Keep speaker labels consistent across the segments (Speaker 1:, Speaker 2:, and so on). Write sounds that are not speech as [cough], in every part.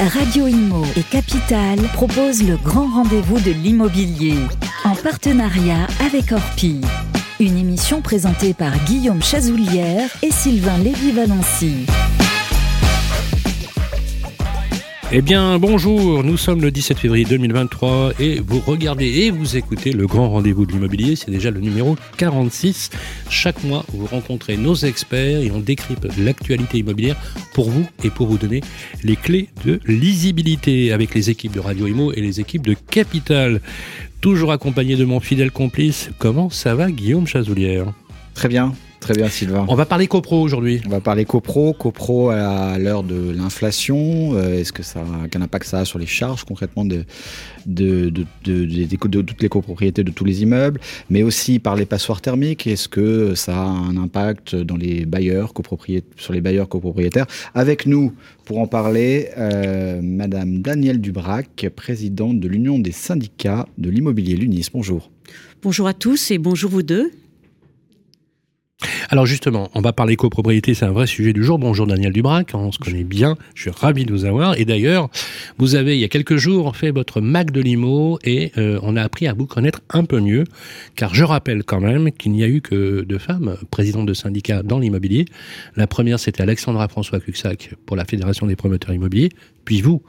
Speaker 1: Radio Imo et Capital proposent le grand rendez-vous de l'immobilier en partenariat avec Orpi. Une émission présentée par Guillaume Chazoulière et Sylvain Lévy-Valency.
Speaker 2: Eh bien, bonjour, nous sommes le 17 février 2023 et vous regardez et vous écoutez le grand rendez-vous de l'immobilier, c'est déjà le numéro 46. Chaque mois, vous rencontrez nos experts et on décrypte l'actualité immobilière pour vous et pour vous donner les clés de lisibilité avec les équipes de Radio Imo et les équipes de Capital. Toujours accompagné de mon fidèle complice, comment ça va Guillaume Chazoulière
Speaker 3: Très bien, Très bien, Sylvain.
Speaker 2: On va parler copro aujourd'hui.
Speaker 3: On va parler copro. Copro à l'heure de l'inflation. Euh, est-ce que ça, quel impact ça a sur les charges concrètement de, de, de, de, toutes les copropriétés de tous les immeubles, mais aussi par les passoires thermiques. Est-ce que ça a un impact dans les bailleurs sur les bailleurs copropriétaires? Avec nous, pour en parler, euh, Madame Danielle Dubrac, présidente de l'Union des syndicats de l'immobilier l'UNIS. Bonjour.
Speaker 4: Bonjour à tous et bonjour vous deux.
Speaker 2: Alors justement, on va parler copropriété, c'est un vrai sujet du jour. Bonjour Daniel Dubrac, on se connaît bien, je suis ravi de vous avoir. Et d'ailleurs, vous avez il y a quelques jours fait votre Mac de Limo et euh, on a appris à vous connaître un peu mieux, car je rappelle quand même qu'il n'y a eu que deux femmes présidentes de syndicats dans l'immobilier. La première, c'était Alexandra François Cuxac pour la Fédération des promoteurs immobiliers, puis vous.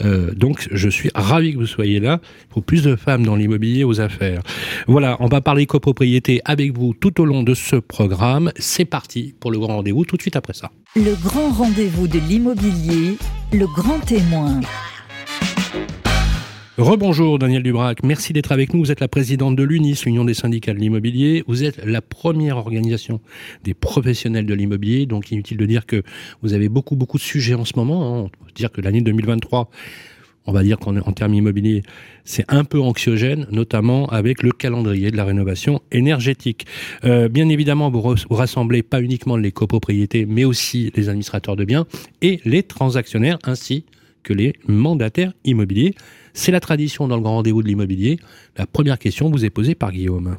Speaker 2: Euh, donc je suis ravi que vous soyez là. Faut plus de femmes dans l'immobilier aux affaires. Voilà, on va parler copropriété avec vous tout au long de ce programme. C'est parti pour le grand rendez-vous tout de suite après ça.
Speaker 1: Le grand rendez-vous de l'immobilier, le grand témoin.
Speaker 2: Rebonjour Daniel Dubrac, merci d'être avec nous. Vous êtes la présidente de l'UNIS, l'Union des syndicats de l'immobilier. Vous êtes la première organisation des professionnels de l'immobilier, donc inutile de dire que vous avez beaucoup beaucoup de sujets en ce moment. Hein. On peut dire que l'année 2023 on va dire qu'en termes immobiliers, c'est un peu anxiogène, notamment avec le calendrier de la rénovation énergétique. Euh, bien évidemment, vous, vous, rassemblez pas uniquement les copropriétés, mais aussi les administrateurs de biens et les transactionnaires, ainsi que les mandataires immobiliers. C'est la tradition dans le grand rendez-vous de l'immobilier. La première question vous est posée par Guillaume.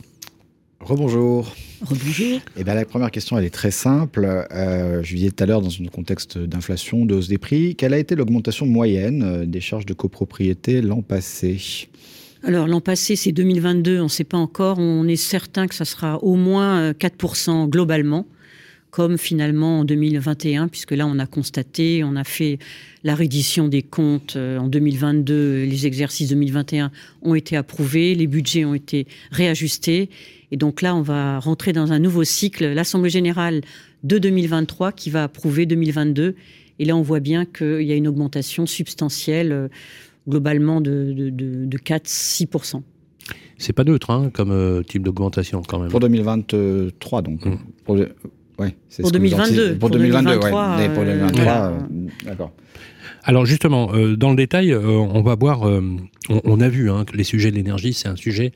Speaker 3: Rebonjour.
Speaker 4: Rebonjour.
Speaker 3: Eh bien, la première question, elle est très simple. Euh, je disais tout à l'heure, dans un contexte d'inflation, de hausse des prix, quelle a été l'augmentation moyenne euh, des charges de copropriété l'an passé?
Speaker 4: Alors l'an passé, c'est 2022, on ne sait pas encore. On est certain que ça sera au moins 4% euh, globalement, comme finalement en 2021, puisque là on a constaté, on a fait la reddition des comptes en 2022, les exercices 2021 ont été approuvés, les budgets ont été réajustés et donc là, on va rentrer dans un nouveau cycle, l'Assemblée générale de 2023 qui va approuver 2022. Et là, on voit bien qu'il y a une augmentation substantielle, euh, globalement de, de, 4-6%.
Speaker 2: C'est pas neutre hein, comme euh, type d'augmentation quand même.
Speaker 3: Pour 2023, donc. Mmh.
Speaker 4: Pour, ouais, pour, 2022,
Speaker 3: pour, 2022. pour 2023. D'accord.
Speaker 2: Alors justement, euh, dans le détail, euh, on va voir, euh, on, a vu hein, que les sujets de l'énergie, c'est un sujet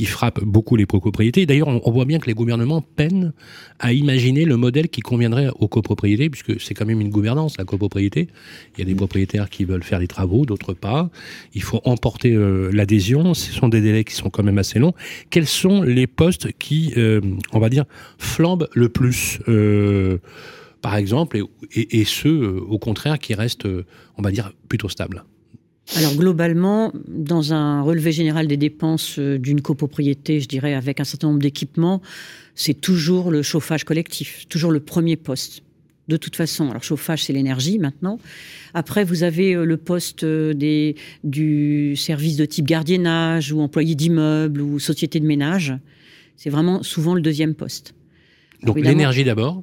Speaker 2: qui frappe beaucoup les copropriétés. D'ailleurs, on, voit bien que les gouvernements peinent à imaginer le modèle qui conviendrait aux copropriétés, puisque c'est quand même une gouvernance, la copropriété. Il y a des propriétaires qui veulent faire les travaux, d'autres pas. Il faut emporter l'adhésion. Ce sont des délais qui sont quand même assez longs. Quels sont les postes qui, on va dire, flambent le plus par exemple, et, ceux, euh, au contraire, qui restent, euh, on va dire, plutôt stables?
Speaker 4: Alors globalement, dans un relevé général des dépenses euh, d'une copropriété, je dirais avec un certain nombre d'équipements, c'est toujours le chauffage collectif, toujours le premier poste. De toute façon, alors chauffage, c'est l'énergie maintenant. Après, vous avez le poste des, du service de type gardiennage ou employé d'immeuble ou société de ménage. C'est vraiment souvent le deuxième poste.
Speaker 2: Donc l'énergie d'abord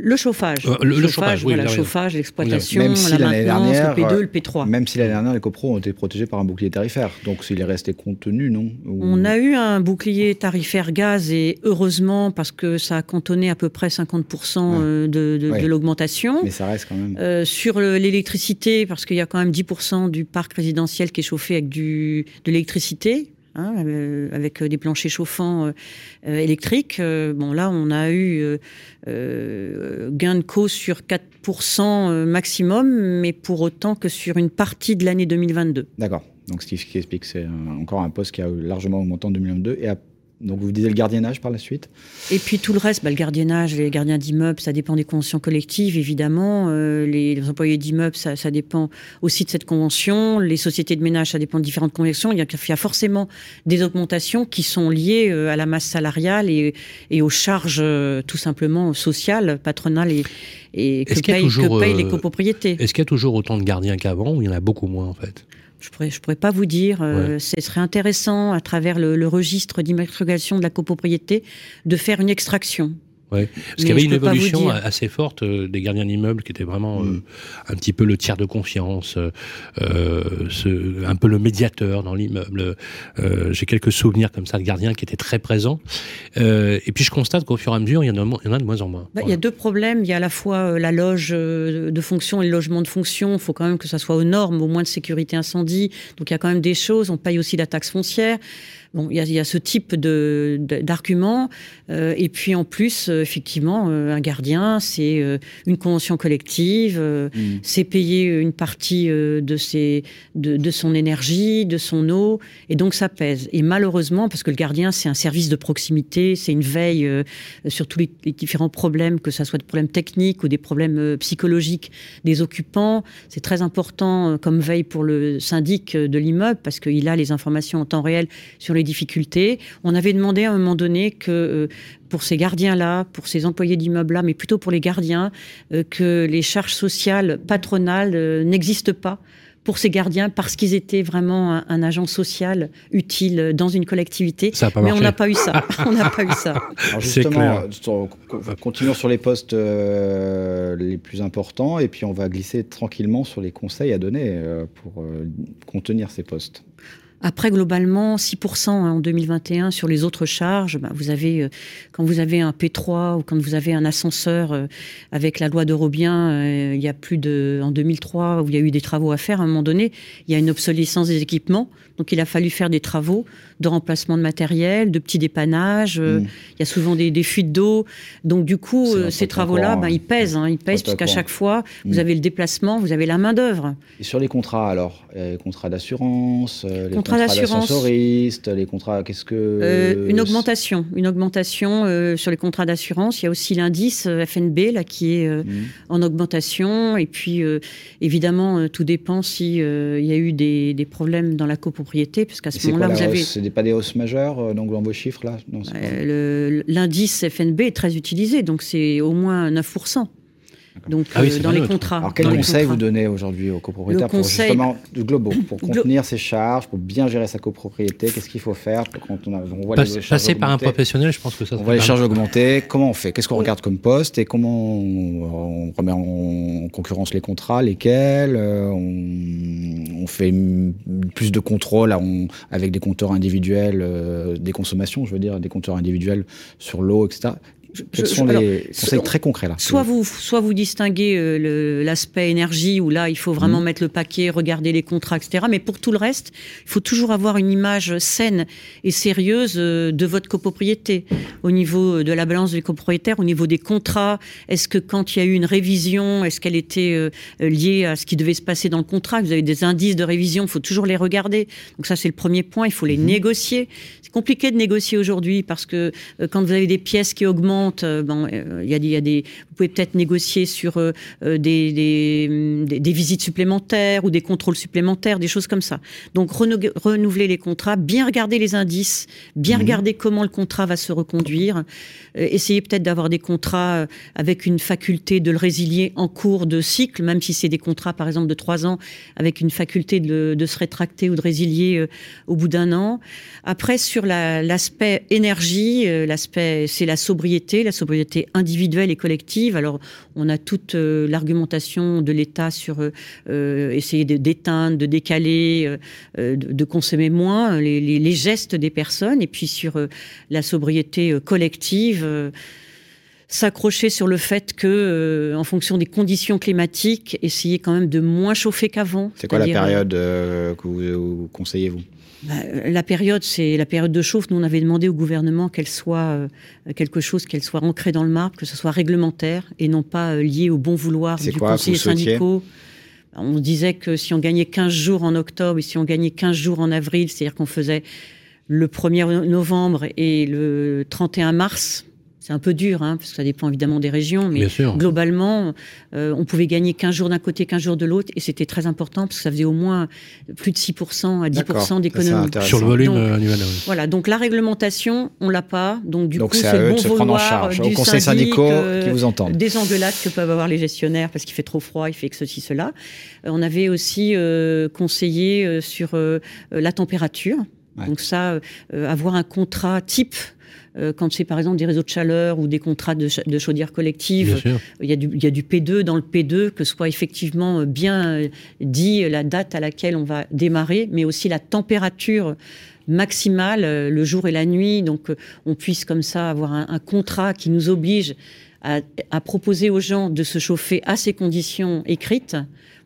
Speaker 4: le chauffage. Euh, le, chauffage, oui, le chauffage, l'exploitation, la maintenance, le P2, le P3.
Speaker 3: Même si l'année dernière, les copros ont été protégés par un bouclier tarifaire. Donc, s'il est resté contenu, non
Speaker 4: On a eu un bouclier tarifaire gaz et heureusement, parce que ça a cantonné à peu près 50% euh, de, l'augmentation.
Speaker 3: Mais ça reste quand même.
Speaker 4: Euh, sur l'électricité, parce qu'il y a quand même 10% du parc résidentiel qui est chauffé avec du, de l'électricité. Hein, euh, avec des planchers chauffants euh, euh, électriques. bon, là, on a eu gain de cause sur 4% maximum, mais pour autant que sur une partie de l'année 2022.
Speaker 3: D'accord. Donc, ce qui, explique, c'est encore un poste qui a largement augmenté en 2022 et Donc vous disiez le gardiennage par la suite
Speaker 4: Et puis tout le reste, bah, le gardiennage, les gardiens d'immeubles, ça dépend des conventions collectives, évidemment. Euh, les, employés d'immeubles, ça, dépend aussi de cette convention. Les sociétés de ménage, ça dépend de différentes conventions. Il y a, il y a forcément des augmentations qui sont liées euh, à la masse salariale et, aux charges euh, tout simplement sociales, patronales et, et que, payent, que payent les copropriétés.
Speaker 2: Est-ce qu'il y a toujours autant de gardiens qu'avant ou il y en a beaucoup moins en fait?
Speaker 4: Je pourrais, je pourrais pas vous dire. Euh, ce serait intéressant, à travers le, le registre d'immatriculation de la copropriété, de faire une extraction.
Speaker 2: Ouais. Parce qu'il y avait une évolution assez forte euh, des gardiens d'immeubles qui était vraiment mm. euh, un petit peu le tiers de confiance, euh, ce, un peu le médiateur dans l'immeuble. J'ai quelques souvenirs comme ça de gardiens qui étaient très présents. et puis je constate qu'au fur et à mesure, il y en a, il y en a de moins en moins.
Speaker 4: Bah, il y a deux problèmes. Il y a à la fois la loge de fonction et le logement de fonction. Il faut quand même que ça soit aux normes, au moins de sécurité incendie. Donc il y a quand même des choses. On paye aussi la taxe foncière. Bon, il y a, y a, ce type de d'arguments. Euh, et puis en plus, euh, effectivement, euh, un gardien, c'est une convention collective, mm. c'est payer une partie de, ses, de, de, son énergie, de son eau, et donc ça pèse. Et malheureusement, parce que le gardien, c'est un service de proximité, c'est une veille sur tous les, les, différents problèmes, que ce soit des problèmes techniques ou des problèmes psychologiques des occupants. C'est très important comme veille pour le syndic de l'immeuble, parce qu'il a les informations en temps réel sur les difficultés. On avait demandé à un moment donné que euh, pour ces gardiens-là, pour ces employés d'immeubles-là, mais plutôt pour les gardiens, euh, que les charges sociales patronales euh, n'existent pas pour ces gardiens parce qu'ils étaient vraiment un, agent social utile dans une collectivité. mais on n'a pas eu ça. [laughs] on n'a pas eu ça.
Speaker 3: Alors justement, continuons sur les postes les plus importants et puis on va glisser tranquillement sur les conseils à donner pour contenir ces postes.
Speaker 4: Après, globalement, 6% hein, en 2021 sur les autres charges. Bah, vous avez, euh, quand vous avez un P3 ou quand vous avez un ascenseur euh, avec la loi d'Eurobien, euh, il y a plus de, en 2003, où il y a eu des travaux à faire, à un moment donné, il y a une obsolescence des équipements. Donc, il a fallu faire des travaux de remplacement de matériel, de petits dépannages. Mm. Il y a souvent des, des fuites d'eau. Donc, du coup, ces travaux-là, ben, ils pèsent. Hein, ils pèsent puisqu'à chaque fois, vous mm. avez le déplacement, vous avez la main-d'œuvre.
Speaker 3: Et sur les contrats, alors Les contrats d'assurance contrats d'assurance. Les contrats, qu'est-ce que
Speaker 4: euh, Une augmentation, une augmentation euh, sur les contrats d'assurance. Il y a aussi l'indice euh, FNB là qui est mmh. en augmentation. Et puis évidemment, tout dépend si il y a eu des, des, problèmes dans la copropriété, puisqu'à ce moment-là, vous avez.
Speaker 3: C'est pas des hausses majeures donc dans vos chiffres là?
Speaker 4: L'indice FNB est très utilisé, donc c'est au moins 9 donc ah euh, dans les contrats.
Speaker 3: Alors quel conseil vous donnez aujourd'hui aux copropriétaires pour justement du global, pour contenir ses charges, pour bien gérer sa copropriété Qu'est-ce qu'il faut faire quand on, a, on
Speaker 2: voit les charges Passer par un professionnel, je pense que ça.
Speaker 3: On voit les charges augmenter. Comment on fait? Qu'est-ce qu'on regarde comme poste et comment on, remet en concurrence les contrats Lesquels euh, on, fait plus de contrôles avec des compteurs individuels, euh, des consommations, je veux dire, des compteurs individuels sur l'eau, etc. Quels sont les conseils très concrets là
Speaker 4: Soit vous, soit vous distinguez euh, l'aspect énergie où là il faut vraiment mmh. mettre le paquet, regarder les contrats, etc. Mais pour tout le reste, il faut toujours avoir une image saine et sérieuse euh, de votre copropriété au niveau de la balance des copropriétaires, au niveau des contrats. Est-ce que quand il y a eu une révision, est-ce qu'elle était euh, liée à ce qui devait se passer dans le contrat? Vous avez des indices de révision, il faut toujours les regarder. Donc ça c'est le premier point. Il faut les mmh. négocier. C'est compliqué de négocier aujourd'hui parce que quand vous avez des pièces qui augmentent euh, bon, euh, il y, a des, vous pouvez peut-être négocier sur euh, des, des, visites supplémentaires ou des contrôles supplémentaires, des choses comme ça. Donc renouveler les contrats, bien regarder les indices, bien mmh. regarder comment le contrat va se reconduire, essayer peut-être d'avoir des contrats avec une faculté de le résilier en cours de cycle, même si c'est des contrats par exemple de trois ans, avec une faculté de, de se rétracter ou de résilier au bout d'un an. Après sur l'aspect énergie, l'aspect c'est la sobriété la sobriété individuelle et collective. Alors, on a toute euh, l'argumentation de l'État sur euh, euh, essayer d'éteindre, de, décaler, de, consommer moins les, gestes des personnes, et puis sur la sobriété collective s'accrocher sur le fait que, en fonction des conditions climatiques, essayer quand même de moins chauffer qu'avant.
Speaker 3: C'est quoi la période que vous conseillez vous
Speaker 4: la période, c'est la période de chauffe. Nous, on avait demandé au gouvernement qu'elle soit euh, quelque chose, qu'elle soit ancrée dans le marbre, que ce soit réglementaire et non pas euh, lié au bon vouloir du conseiller syndicaux. On disait que si on gagnait 15 jours en octobre et si on gagnait 15 jours en avril, c'est-à-dire qu'on faisait le 1er novembre et le 31 mars, c'est un peu dur, hein, parce que ça dépend évidemment des régions, mais globalement, euh, on pouvait gagner 15 jours d'un côté, 15 jours de l'autre, et c'était très important, parce que ça faisait au moins plus de 6% à 10% d'économie.
Speaker 2: Sur le volume
Speaker 4: donc,
Speaker 2: annuel.
Speaker 4: Voilà, donc la réglementation, on l'a pas, donc du coup, c'est le bon vouloir du
Speaker 3: conseil syndicaux euh, qui vous entendent.
Speaker 4: Des engueulades que peuvent avoir les gestionnaires, parce qu'il fait trop froid, il fait que ceci, cela. Euh, on avait aussi conseillé sur la température. Donc ça, avoir un contrat type euh, quand c'est par exemple des réseaux de chaleur ou des contrats de, de chaudière collective, il y, a du, il y, a du, P2 dans le P2, que ce soit effectivement bien dit la date à laquelle on va démarrer, mais aussi la température maximale euh, le jour et la nuit. Donc euh, on puisse comme ça avoir un, un contrat qui nous oblige à, à, proposer aux gens de se chauffer à ces conditions écrites.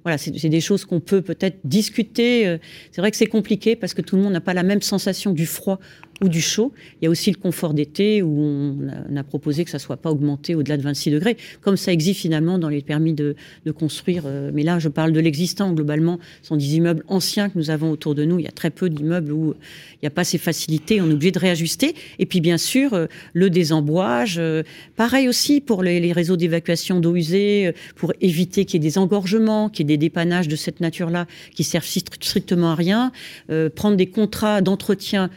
Speaker 4: Voilà, c'est des choses qu'on peut peut-être discuter. C'est vrai que c'est compliqué parce que tout le monde n'a pas la même sensation du froid ou du chaud. Il y a aussi le confort d'été où on a, proposé que ça ne soit pas augmenté au-delà de 26 degrés, comme ça existe finalement dans les permis de, construire. Euh, mais là, je parle de l'existant. Globalement, ce sont des immeubles anciens que nous avons autour de nous. Il y a très peu d'immeubles où il n'y a pas ces facilités. On est obligé de réajuster. Et puis, bien sûr, euh, le désembouage. Euh, pareil aussi pour les, réseaux d'évacuation d'eau usée, pour éviter qu'il y ait des engorgements, qu'il y ait des dépannages de cette nature-là qui servent strictement à rien. prendre des contrats d'entretien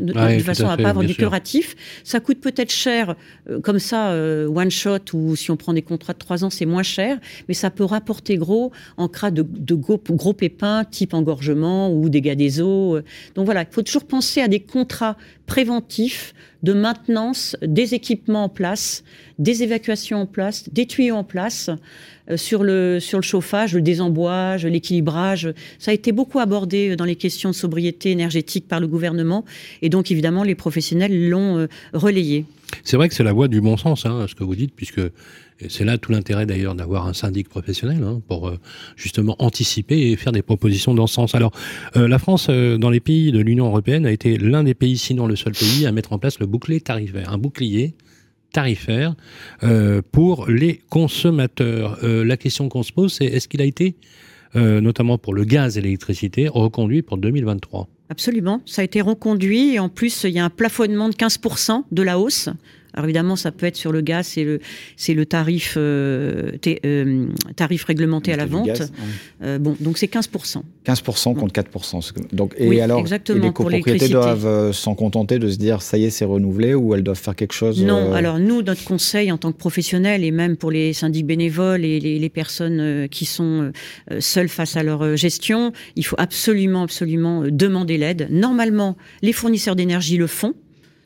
Speaker 4: de, façon à, ne pas avoir du curatif. Ça coûte peut-être cher, euh, comme ça, euh, one shot, ou si on prend des contrats de trois ans, c'est moins cher, mais ça peut rapporter gros en cas de, gros, gros, pépins, type engorgement ou dégâts des eaux. Donc voilà, il faut toujours penser à des contrats préventifs de maintenance des équipements en place, des évacuations en place, des tuyaux en place. Euh, sur le, sur le chauffage, le désembouage, l'équilibrage. Ça a été beaucoup abordé dans les questions de sobriété énergétique par le gouvernement. Et donc, évidemment, les professionnels l'ont euh, relayé.
Speaker 2: C'est vrai que c'est la voie du bon sens, hein, ce que vous dites, puisque c'est là tout l'intérêt d'ailleurs d'avoir un syndic professionnel hein, pour euh, justement anticiper et faire des propositions dans ce sens. Alors, la France, dans les pays de l'Union européenne, a été l'un des pays, sinon le seul pays, à mettre en place le bouclier tarifaire, un bouclier tarifaire euh, pour les consommateurs. Euh, la question qu'on se pose, c'est est-ce qu'il a été, euh, notamment pour le gaz et l'électricité, reconduit pour 2023
Speaker 4: Absolument, ça a été reconduit et en plus il y a un plafonnement de 15% de la hausse alors évidemment, ça peut être sur le gaz, c'est le, c'est le tarif, euh, euh, tarif réglementé à la vente. Euh, bon, donc c'est 15%.
Speaker 3: 15% contre 4%. Donc, et alors, les copropriétés doivent s'en contenter de se dire, ça y est, c'est renouvelé, ou elles doivent faire quelque chose
Speaker 4: Non, alors nous, notre conseil en tant que professionnels, et même pour les syndics bénévoles et les, les personnes qui sont seules face à leur gestion, il faut absolument, absolument demander l'aide. Normalement, les fournisseurs d'énergie le font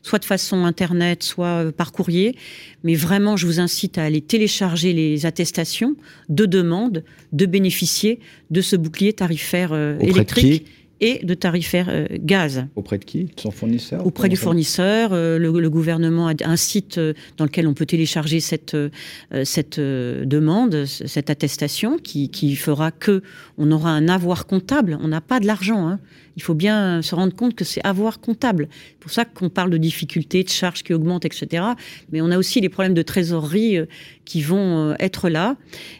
Speaker 4: soit de façon internet, soit euh, par courrier. Mais vraiment, je vous incite à aller télécharger les attestations de demande de bénéficier de ce bouclier tarifaire euh, électrique et de tarifaire euh, gaz.
Speaker 3: Auprès de qui? De son fournisseur
Speaker 4: Auprès du fournisseur. Euh, le, gouvernement a un site euh, dans lequel on peut télécharger cette, cette demande, cette attestation qui, qui, fera que on aura un avoir comptable. On n'a pas de l'argent. Hein. Il faut bien se rendre compte que c'est avoir comptable. C'est pour ça qu'on parle de difficultés, de charges qui augmentent, etc. Mais on a aussi les problèmes de trésorerie qui vont être là.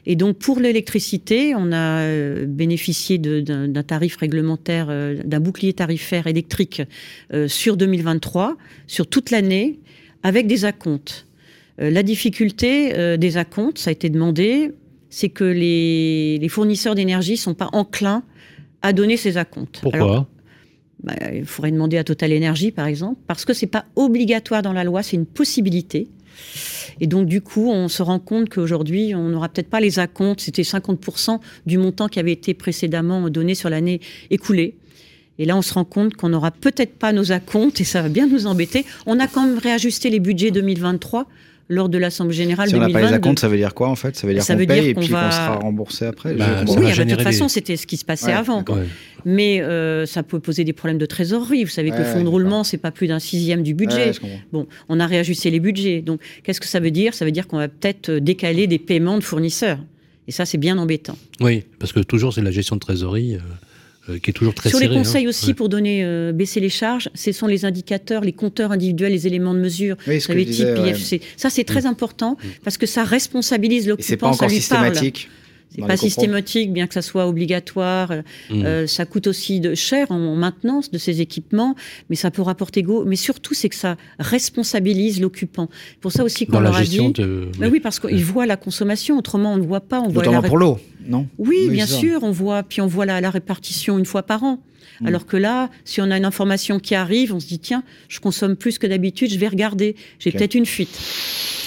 Speaker 4: Et donc pour l'électricité, on a bénéficié d'un tarif réglementaire euh, d'un bouclier tarifaire électrique euh, sur 2023, sur toute l'année, avec des acomptes. Euh, la difficulté des acomptes, ça a été demandé, c'est que les, fournisseurs d'énergie ne sont pas enclins à donner ces acomptes.
Speaker 2: Pourquoi
Speaker 4: bah, il faudrait demander à Total Energy, par exemple, parce que c'est pas obligatoire dans la loi, c'est une possibilité. Et donc, du coup, on se rend compte qu'aujourd'hui, on n'aura peut-être pas les acomptes. C'était 50% du montant qui avait été précédemment donné sur l'année écoulée. Et là, on se rend compte qu'on n'aura peut-être pas nos acomptes et ça va bien nous embêter. On a quand même réajusté les budgets 2023 lors de l'Assemblée générale
Speaker 3: si on
Speaker 4: n'a
Speaker 3: pas les acomptes, ça veut dire quoi en fait? Ça veut dire qu'on paye et puis qu'on sera remboursé après
Speaker 4: bah, Oui, de toute façon, c'était ce qui se passait avant. Mais euh, ça peut poser des problèmes de trésorerie. Vous savez que le fonds de roulement, c'est pas plus d'un sixième du budget. bon, on a réajusté les budgets. Donc, qu'est-ce que ça veut dire? Ça veut dire qu'on va peut-être euh, décaler des paiements de fournisseurs. Et ça, c'est bien embêtant.
Speaker 2: Oui, parce que toujours, c'est la gestion de trésorerie. Euh, qui est toujours très
Speaker 4: Sur
Speaker 2: les
Speaker 4: conseils hein. aussi pour donner euh, baisser les charges, ce sont les indicateurs, les compteurs individuels, les éléments de mesure.
Speaker 3: Oui, ce type
Speaker 4: Ça c'est très mm. important parce que ça responsabilise l'occupant.
Speaker 3: C'est pas encore systématique.
Speaker 4: C'est pas systématique, bien que ça soit obligatoire. Euh, mmh. euh, ça coûte aussi de cher en, maintenance de ces équipements, mais ça peut rapporter go. Mais surtout, c'est que ça responsabilise l'occupant. Pour ça aussi qu'on leur a dit. De... Bah oui, parce qu'ils voient la consommation. Autrement, on ne voit pas. On voit
Speaker 3: la... pour l'eau, non
Speaker 4: Oui, bien sûr. On voit, puis on voit la, la répartition une fois par an. Mmh. Alors que là, si on a une information qui arrive, on se dit tiens, je consomme plus que d'habitude, je vais regarder. J'ai peut-être une fuite.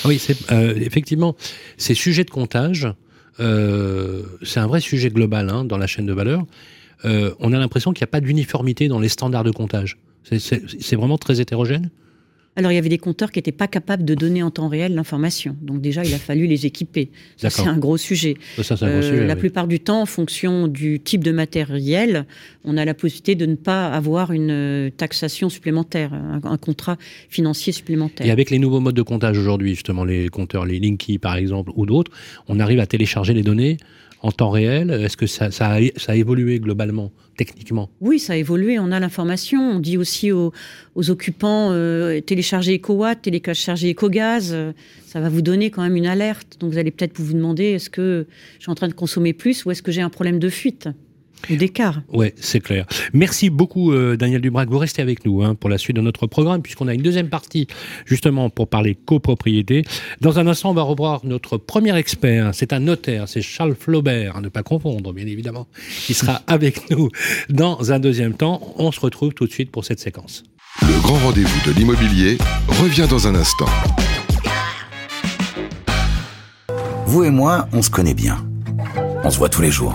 Speaker 2: Oui, c'est euh, effectivement ces sujets de comptage euh, c'est un vrai sujet global hein, dans la chaîne de valeur. Euh, on a l'impression qu'il n'y a pas d'uniformité dans les standards de comptage. C'est vraiment très hétérogène
Speaker 4: alors, il y avait des compteurs qui n'étaient pas capables de donner en temps réel l'information. Donc, déjà, il a fallu les équiper. Ça, c'est un gros sujet.
Speaker 2: Euh,
Speaker 4: la plupart du temps, en fonction du type de matériel, on a la possibilité de ne pas avoir une euh, taxation supplémentaire, un, contrat financier supplémentaire.
Speaker 2: Et avec les nouveaux modes de comptage aujourd'hui, justement, les compteurs, les Linky, par exemple, ou d'autres, on arrive à télécharger les données en temps réel Est-ce que ça, a, évolué globalement, techniquement?
Speaker 4: Oui, ça a évolué. On a l'information. On dit aussi aux, occupants euh, télécharger EcoWatt, télécharger EcoGaz. Ça va vous donner quand même une alerte. Donc vous allez peut-être vous demander est-ce que je suis en train de consommer plus ou est-ce que j'ai un problème de fuite? D'écart.
Speaker 2: Oui, c'est clair. Merci beaucoup, euh, Daniel Dubrac. Vous restez avec nous hein, pour la suite de notre programme, puisqu'on a une deuxième partie, justement, pour parler copropriété. Dans un instant, on va revoir notre premier expert. C'est un notaire, c'est Charles Flaubert, à ne pas confondre, bien évidemment, qui sera [laughs] avec nous dans un deuxième temps. On se retrouve tout de suite pour cette séquence.
Speaker 5: Le grand rendez-vous de l'immobilier revient dans un instant.
Speaker 6: Vous et moi, on se connaît bien. On se voit tous les jours.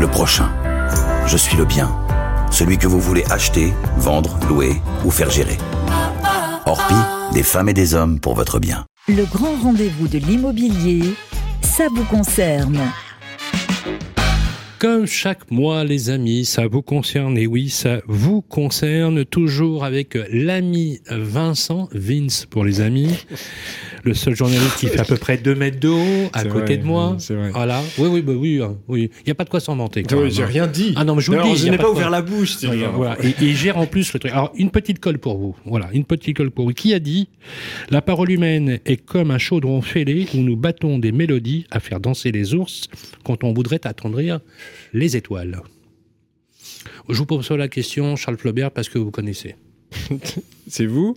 Speaker 6: le prochain. Je suis le bien, celui que vous voulez acheter, vendre, louer ou faire gérer. Orpi, des femmes et des hommes pour votre bien.
Speaker 1: Le grand rendez-vous de l'immobilier, ça vous concerne.
Speaker 2: Comme chaque mois, les amis, ça vous concerne, et oui, ça vous concerne, toujours avec l'ami Vincent, Vince pour les amis, le seul journaliste qui fait à peu près 2 mètres de haut, à côté de moi. Vrai. Voilà. Oui, oui, bah, oui, hein, oui. Il n'y a pas de quoi s'en vanter.
Speaker 7: Oui, j'ai rien dit.
Speaker 2: Ah non, mais je vous le dis.
Speaker 7: Je n'ai pas, ouvert la bouche.
Speaker 2: Voilà. Et, il gère en plus le truc. Alors, une petite colle pour vous. Voilà, une petite colle pour vous. Qui a dit La parole humaine est comme un chaudron fêlé où nous battons des mélodies à faire danser les ours quand on voudrait attendrir les étoiles. Je vous pose la question, Charles Flaubert, parce que vous connaissez. [laughs]
Speaker 7: C'est vous?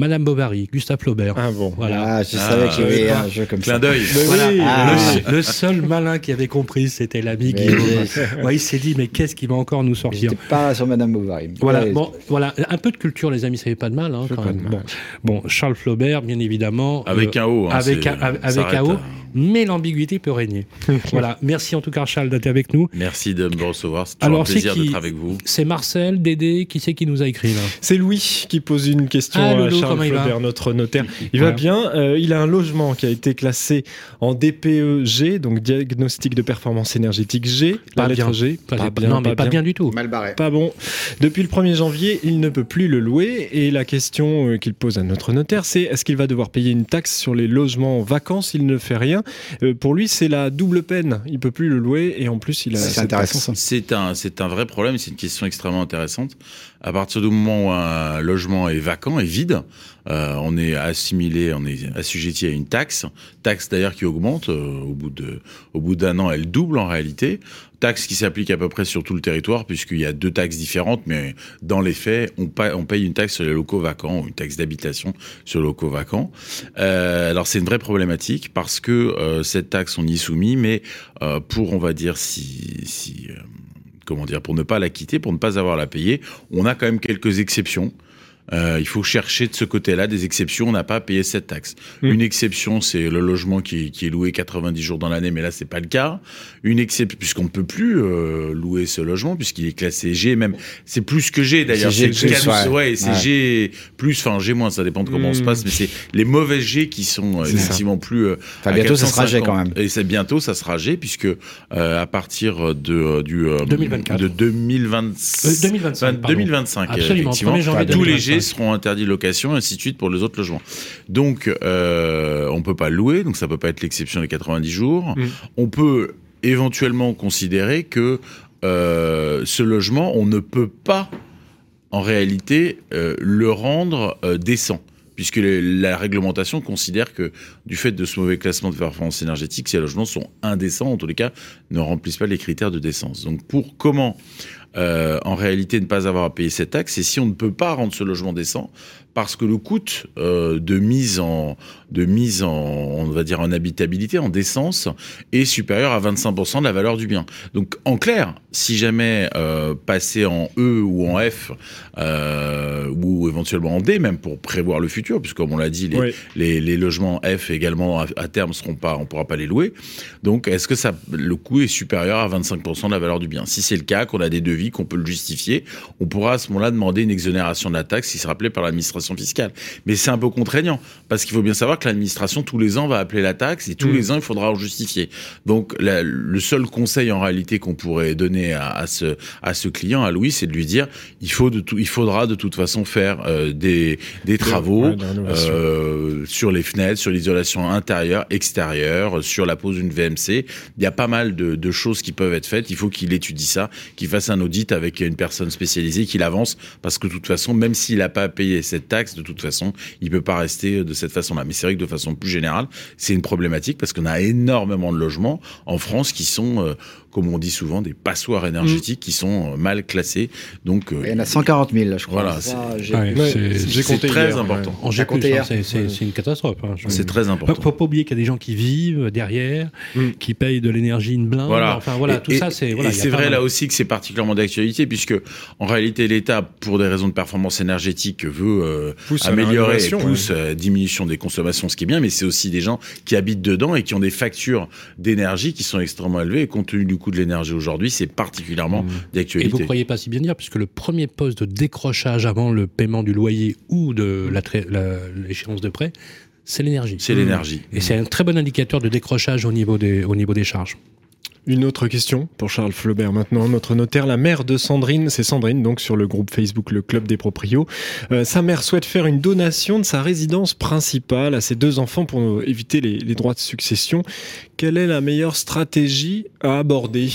Speaker 2: Madame Bovary, Gustave Flaubert.
Speaker 3: Ah bon. Voilà. Ah, je savais qu'il y avait un jeu comme
Speaker 7: Clin d'œil.
Speaker 2: Voilà. Ah. Le, seul malin qui avait compris, c'était l'ami Guillaume. [laughs] Ouais, il s'est dit, mais qu'est-ce qui va encore nous sortir
Speaker 3: pas sur Madame Bovary.
Speaker 2: Voilà. Bon, voilà. Un peu de culture, les amis, ça fait pas de mal. Hein, quand même. Bon. Charles Flaubert, bien évidemment.
Speaker 7: Avec euh, un O. Hein,
Speaker 2: avec un, avec un O mais l'ambiguïté peut régner. [laughs] voilà. Merci en tout cas, Charles, d'être avec nous.
Speaker 7: Merci de me recevoir. C'est toujours un plaisir d'être avec vous.
Speaker 2: C'est Marcel, Dédé, qui c'est qui nous a écrit là?
Speaker 7: C'est Louis qui pose une question ah, à Charles Flaubert, notre notaire. Il va bien. Euh, il a un logement qui a été classé en DPE-G, donc diagnostic de performance énergétique G.
Speaker 2: Pas bien.
Speaker 7: G.
Speaker 2: Pas, bien, non, mais pas bien. du tout.
Speaker 3: Mal barré.
Speaker 7: Pas bon. Depuis le 1er janvier, il ne peut plus le louer. Et la question euh, qu'il pose à notre notaire, c'est est-ce qu'il va devoir payer une taxe sur les logements vacants s'il ne fait rien euh, pour lui, c'est la double peine. Il peut plus le louer et en plus, il a.
Speaker 3: C'est intéressant.
Speaker 8: C'est un, c'est un vrai problème. C'est une question extrêmement intéressante. À partir du moment où un logement est vacant et vide, euh, on est assimilé, on est assujetti à une taxe, taxe d'ailleurs qui augmente euh, au bout de, au bout d'un an, elle double en réalité. Taxe qui s'applique à peu près sur tout le territoire puisqu'il y a deux taxes différentes, mais dans les faits, on, paye, on paye une taxe sur les locaux vacants, une taxe d'habitation sur les locaux vacants. Euh, alors c'est une vraie problématique parce que euh, cette taxe on y est soumis, mais euh, pour on va dire si, si comment dire, pour ne pas la quitter, pour ne pas avoir la payer, on a quand même quelques exceptions. Euh, il faut chercher de ce côté-là des exceptions. On n'a pas à payer cette taxe.
Speaker 7: Mm.
Speaker 8: Une exception, c'est le logement qui, qui est loué 90 jours dans l'année, mais là, c'est pas le cas. Une exception, puisqu'on ne peut plus euh, louer ce logement, puisqu'il est classé G, même c'est plus que G d'ailleurs.
Speaker 3: C'est G ouais.
Speaker 8: ouais, c'est
Speaker 3: Ouais.
Speaker 8: G plus, enfin G moins, ça dépend de comment on se
Speaker 7: Mm.
Speaker 8: passe, mais c'est les mauvais G qui sont euh,
Speaker 7: C'est ça.
Speaker 8: effectivement plus. euh,
Speaker 3: Enfin, bientôt, ça sera G
Speaker 8: 450.
Speaker 3: quand même.
Speaker 8: Et c'est bientôt, ça sera G, puisque euh, à partir de euh, du euh,
Speaker 2: 2024.
Speaker 8: de 2020,
Speaker 2: Euh, 2025, pardon.
Speaker 8: 2025,
Speaker 2: Absolument,
Speaker 8: effectivement,
Speaker 2: 1er janvier
Speaker 8: tous les
Speaker 2: 2025.
Speaker 8: G seront interdits de location, et ainsi de suite pour les autres logements. Donc, euh, on peut pas louer, donc ça peut pas être l'exception des 90 jours.
Speaker 7: Mm.
Speaker 8: On peut éventuellement considérer que euh, ce logement, on ne peut pas, en réalité, euh, le rendre euh, décent. Puisque les- la réglementation considère que, du fait de ce mauvais classement de performance énergétique, ces logements sont indécents, en tous les cas, ne remplissent pas les critères de décence. Donc, pour comment, euh, en réalité, ne pas avoir à payer cette taxe, c'est si on ne peut pas rendre ce logement décent, parce que le coût euh, de mise en de mise en on va dire en habitabilité en décence est supérieur à 25% de la valeur du bien. Donc en clair, si jamais euh, passer en E ou en F euh, ou éventuellement en D même pour prévoir le futur puisque comme on l'a dit les,
Speaker 7: Oui.
Speaker 8: les, les logements F également à, à terme seront pas on pourra pas les louer. Donc est-ce que ça le coût est supérieur à 25% de la valeur du bien? Si c'est le cas, qu'on a des devis, qu'on peut le justifier, on pourra à ce moment-là demander une exonération de la taxe qui sera appelée par l'administration fiscale. Mais c'est un peu contraignant parce qu'il faut bien savoir que l'administration tous les ans va appeler la taxe et tous
Speaker 7: Mm.
Speaker 8: les ans il faudra en justifier. Donc la- le seul conseil en réalité qu'on pourrait donner à, à ce à ce client à Louis, c'est de lui dire il faut de tout, il faudra de toute façon faire euh, des des travaux
Speaker 7: Ouais,
Speaker 8: euh, sur les fenêtres, sur l'isolation intérieure, extérieure, sur la pose d'une VMC. Il y a pas mal de, de choses qui peuvent être faites. Il faut qu'il étudie ça, qu'il fasse un audit avec une personne spécialisée, qu'il avance, parce que de toute façon, même s'il n'a pas à payer cette taxe, de toute façon, il peut pas rester de cette façon-là. Mais c'est vrai que de façon plus générale, c'est une problématique parce qu'on a énormément de logements en France qui sont, euh, comme on dit souvent, des passoires énergétiques qui sont euh, mal classés. Donc, euh,
Speaker 3: Il y en a 140 000, je crois.
Speaker 8: Voilà,
Speaker 3: j'ai-
Speaker 2: Ouais,
Speaker 7: Ouais,
Speaker 2: c'est-
Speaker 7: j'ai
Speaker 8: très
Speaker 7: hier,
Speaker 8: important.
Speaker 2: En G+,
Speaker 3: T'as compté
Speaker 2: hein, c'est c'est une catastrophe. hein.
Speaker 8: C'est très important.
Speaker 2: faut pas oublier qu'il y a des gens qui vivent derrière,
Speaker 7: Mm.
Speaker 2: qui payent de l'énergie une blinde.
Speaker 8: Voilà.
Speaker 2: Enfin voilà,
Speaker 8: Et-
Speaker 2: tout
Speaker 8: et-
Speaker 2: ça c'est.
Speaker 8: et
Speaker 2: Voilà, il a
Speaker 8: c'est vrai
Speaker 2: mal.
Speaker 8: là aussi que c'est particulièrement d'actualité puisque en réalité l'État, pour des raisons de performance énergétique, veut euh,
Speaker 7: Pousse
Speaker 8: améliorer, et pousse euh, diminution des consommations, ce qui est bien, mais c'est aussi des gens qui habitent dedans et qui ont des factures d'énergie qui sont extrêmement élevées. Et compte tenu du coût de l'énergie aujourd'hui, c'est particulièrement
Speaker 2: Et vous
Speaker 8: d'actualité.
Speaker 2: croyez pas si bien dire, puisque le premier poste de décrochage avant le paiement du loyer ou de l'échéance de prêt, c'est l'énergie.
Speaker 8: C'est l'énergie.
Speaker 2: Et c'est un très bon indicateur de décrochage au niveau des, au niveau des charges.
Speaker 7: Une autre question pour Charles Flaubert maintenant, notre notaire, la mère de Sandrine, c'est Sandrine donc sur le groupe Facebook Le Club des Proprios. Euh, sa mère souhaite faire une donation de sa résidence principale à ses deux enfants pour éviter les, les droits de succession. Quelle est la meilleure stratégie à aborder?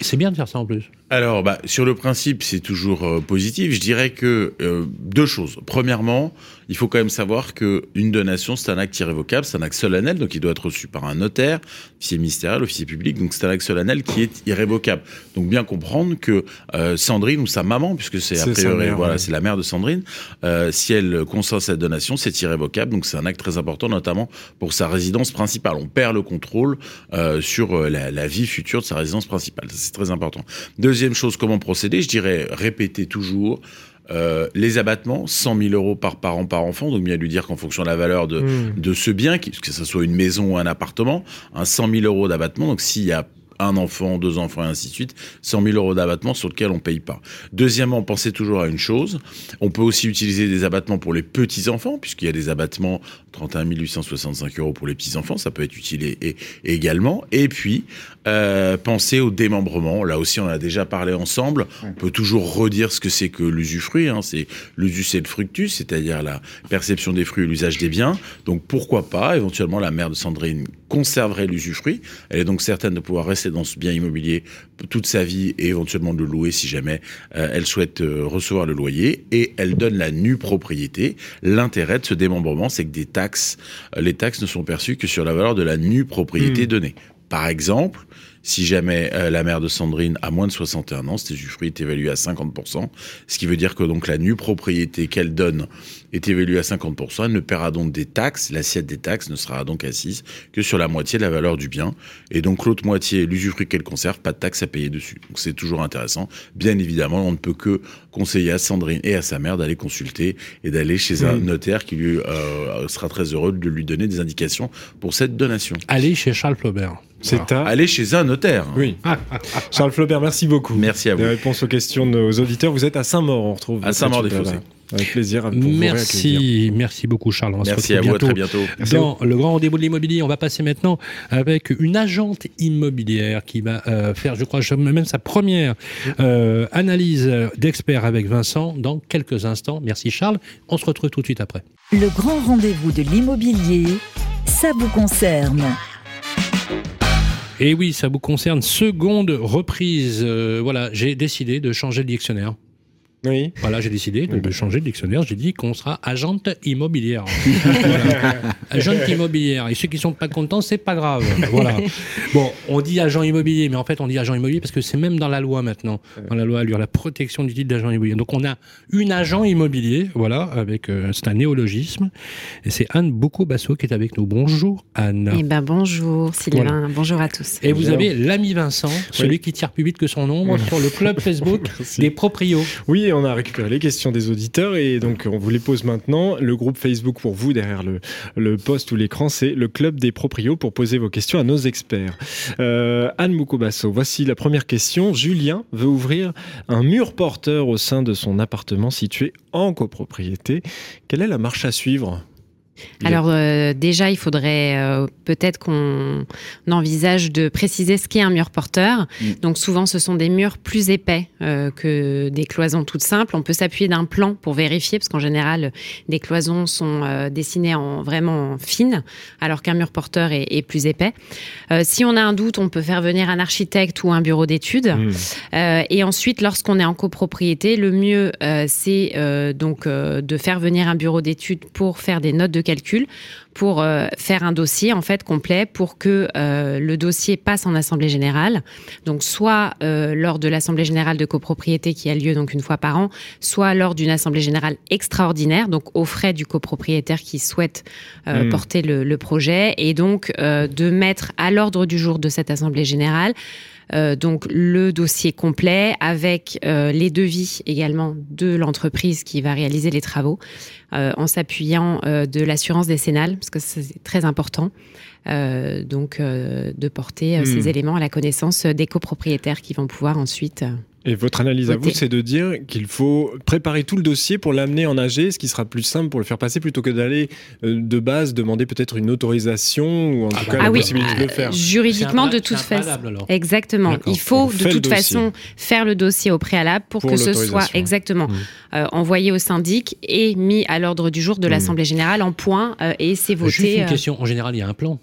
Speaker 2: C'est bien de faire ça en plus.
Speaker 8: Alors, bah, sur le principe, c'est toujours euh, positif. Je dirais que euh, deux choses. Premièrement, il faut quand même savoir que une donation, c'est un acte irrévocable, c'est un acte solennel, donc il doit être reçu par un notaire, officier ministériel, officier public, donc c'est un acte solennel qui est irrévocable. Donc bien comprendre que euh, Sandrine ou sa maman, puisque c'est a priori,
Speaker 7: mère,
Speaker 8: voilà, c'est la mère de Sandrine, euh, si elle consent cette donation, c'est irrévocable, donc c'est un acte très important, notamment pour sa résidence principale. On perd le contrôle euh, sur euh, la, la vie future de sa résidence principale. C'est très important. Deuxième chose, comment procéder? Je dirais répéter toujours. Euh, les abattements, 100 000 euros par parent par enfant, donc bien lui dire qu'en fonction de la valeur de,
Speaker 7: Hmm.
Speaker 8: de ce bien, que ce soit une maison ou un appartement, un 100 000 euros d'abattement. Donc s'il y a un enfant, deux enfants et ainsi de suite, 100 000 euros d'abattement sur lequel on paye pas. Deuxièmement, pensez toujours à une chose. On peut aussi utiliser des abattements pour les petits enfants, puisqu'il y a des abattements 31 865 euros pour les petits enfants, ça peut être utile et, et- également. Et puis, euh, pensez au démembrement. Là aussi, on a déjà parlé ensemble. On peut toujours redire ce que c'est que l'usufruit. Hein. C'est l'usus et le fructus, c'est-à-dire la perception des fruits et l'usage des biens. Donc pourquoi pas, éventuellement, la mère de Sandrine conserverait l'usufruit. Elle est donc certaine de pouvoir rester dans ce bien immobilier toute sa vie et éventuellement de le louer si jamais euh, elle souhaite euh, recevoir le loyer. Et elle donne la nue propriété. L'intérêt de ce démembrement, c'est que des taxes, euh, les taxes ne sont perçues que sur la valeur de la nue propriété
Speaker 7: Hmm.
Speaker 8: donnée. Par exemple, si jamais euh, la mère de Sandrine a moins de 61 ans, cet usufruit est évalué à 50%, ce qui veut dire que donc la nue propriété qu'elle donne est évaluée à 50%, elle ne paiera donc des taxes, l'assiette des taxes ne sera donc assise que sur la moitié de la valeur du bien, et donc l'autre moitié, l'usufruit qu'elle conserve, pas de taxes à payer dessus. Donc c'est toujours intéressant. Bien évidemment, on ne peut que conseiller à Sandrine et à sa mère d'aller consulter et d'aller chez un notaire qui lui euh, sera très heureux de lui donner des indications pour cette donation.
Speaker 2: Allez chez Charles Flaubert.
Speaker 7: C'est à...
Speaker 8: Allez chez un notaire.
Speaker 7: Oui. [laughs] Charles Flaubert, merci beaucoup.
Speaker 8: Merci à vous.
Speaker 7: Des réponses aux questions de nos auditeurs. Vous êtes à Saint-Maur, on retrouve.
Speaker 8: À Saint-Maur-des-Fossés.
Speaker 7: Avec plaisir.
Speaker 2: Merci, merci beaucoup Charles. On va se
Speaker 8: Merci à vous, à très bientôt.
Speaker 2: Dans le grand rendez-vous de l'immobilier, on va passer maintenant avec une agente immobilière qui va euh, faire, je crois, je- même sa première euh, analyse d'expert avec Vincent dans quelques instants. Merci Charles. On se retrouve tout de suite après.
Speaker 1: Le grand rendez-vous de l'immobilier, ça vous concerne.
Speaker 2: Et oui, ça vous concerne. Seconde reprise. Euh, voilà, j'ai décidé de changer de dictionnaire.
Speaker 7: Oui.
Speaker 2: Voilà, j'ai décidé de, de changer de dictionnaire. J'ai dit qu'on sera agente immobilière. Voilà. [laughs] Agente immobilière. Et ceux qui sont pas contents, c'est pas grave. Voilà. Bon, on dit agent immobilier, mais en fait, on dit agent immobilier parce que c'est même dans la loi maintenant. Dans la loi Allure, la protection du titre d'agent immobilier. Donc, on a une agent immobilier, voilà, avec, euh, c'est un néologisme. Et c'est Anne Bocco-Basso qui est avec nous. Bonjour, Anne.
Speaker 9: Eh ben bonjour Sylvain,
Speaker 2: Voilà.
Speaker 9: bonjour à tous.
Speaker 2: Et vous avez l'ami Vincent, celui qui tire plus vite que son ombre, sur le club [laughs] Facebook des proprios.
Speaker 7: Oui, on a récupéré les questions des auditeurs et donc on vous les pose maintenant. Le groupe Facebook pour vous derrière le, le post ou l'écran, c'est le club des proprios pour poser vos questions à nos experts. Euh, Anne Moukobasso, voici la première question. Julien veut ouvrir un mur porteur au sein de son appartement situé en copropriété. Quelle est la marche à suivre?
Speaker 9: Alors euh, déjà, il faudrait euh, peut-être qu'on envisage de préciser ce qu'est un mur porteur.
Speaker 3: Mm.
Speaker 9: Donc souvent, ce sont des murs plus épais euh, que des cloisons toutes simples. On peut s'appuyer d'un plan pour vérifier, parce qu'en général, des cloisons sont dessinées en vraiment fines, alors qu'un mur porteur est, est plus épais. Si on a un doute, on peut faire venir un architecte ou un bureau d'études. Euh, et ensuite, lorsqu'on est en copropriété, le mieux, c'est donc de faire venir un bureau d'études pour faire des notes de calcul, pour euh, faire un dossier en fait complet, pour que euh, le dossier passe en assemblée générale. Donc, soit euh, lors de l'assemblée générale de copropriété qui a lieu donc une fois par an, soit lors d'une assemblée générale extraordinaire, donc aux frais du copropriétaire qui souhaite euh,
Speaker 7: Mm.
Speaker 9: porter le, le projet, et donc euh, de mettre à l'ordre du jour de cette assemblée générale euh, donc le dossier complet avec euh, les devis également de l'entreprise qui va réaliser les travaux euh, en s'appuyant euh, de l'assurance décennale parce que c'est très important euh, donc euh, de porter euh,
Speaker 7: Hmm.
Speaker 9: ces éléments à la connaissance des copropriétaires qui vont pouvoir ensuite
Speaker 7: Et votre analyse à vous, c'est de dire qu'il faut préparer tout le dossier pour l'amener en AG, ce qui sera plus simple pour le faire passer, plutôt que d'aller euh, de base demander peut-être une autorisation ou en tout
Speaker 2: Ah
Speaker 7: cas
Speaker 2: bah,
Speaker 7: la
Speaker 9: ah oui,
Speaker 7: possibilité de le faire.
Speaker 9: euh, juridiquement de toute façon. Exactement. Il faut de toute façon faire le dossier au préalable pour,
Speaker 7: Pour
Speaker 9: que ce soit exactement
Speaker 2: Mmh.
Speaker 9: euh, envoyé au syndic et mis à l'ordre du jour de
Speaker 7: Mmh.
Speaker 9: l'Assemblée générale en point euh, et c'est
Speaker 2: Juste
Speaker 9: voté.
Speaker 2: une
Speaker 9: euh.
Speaker 2: question. En général, il y a un plan.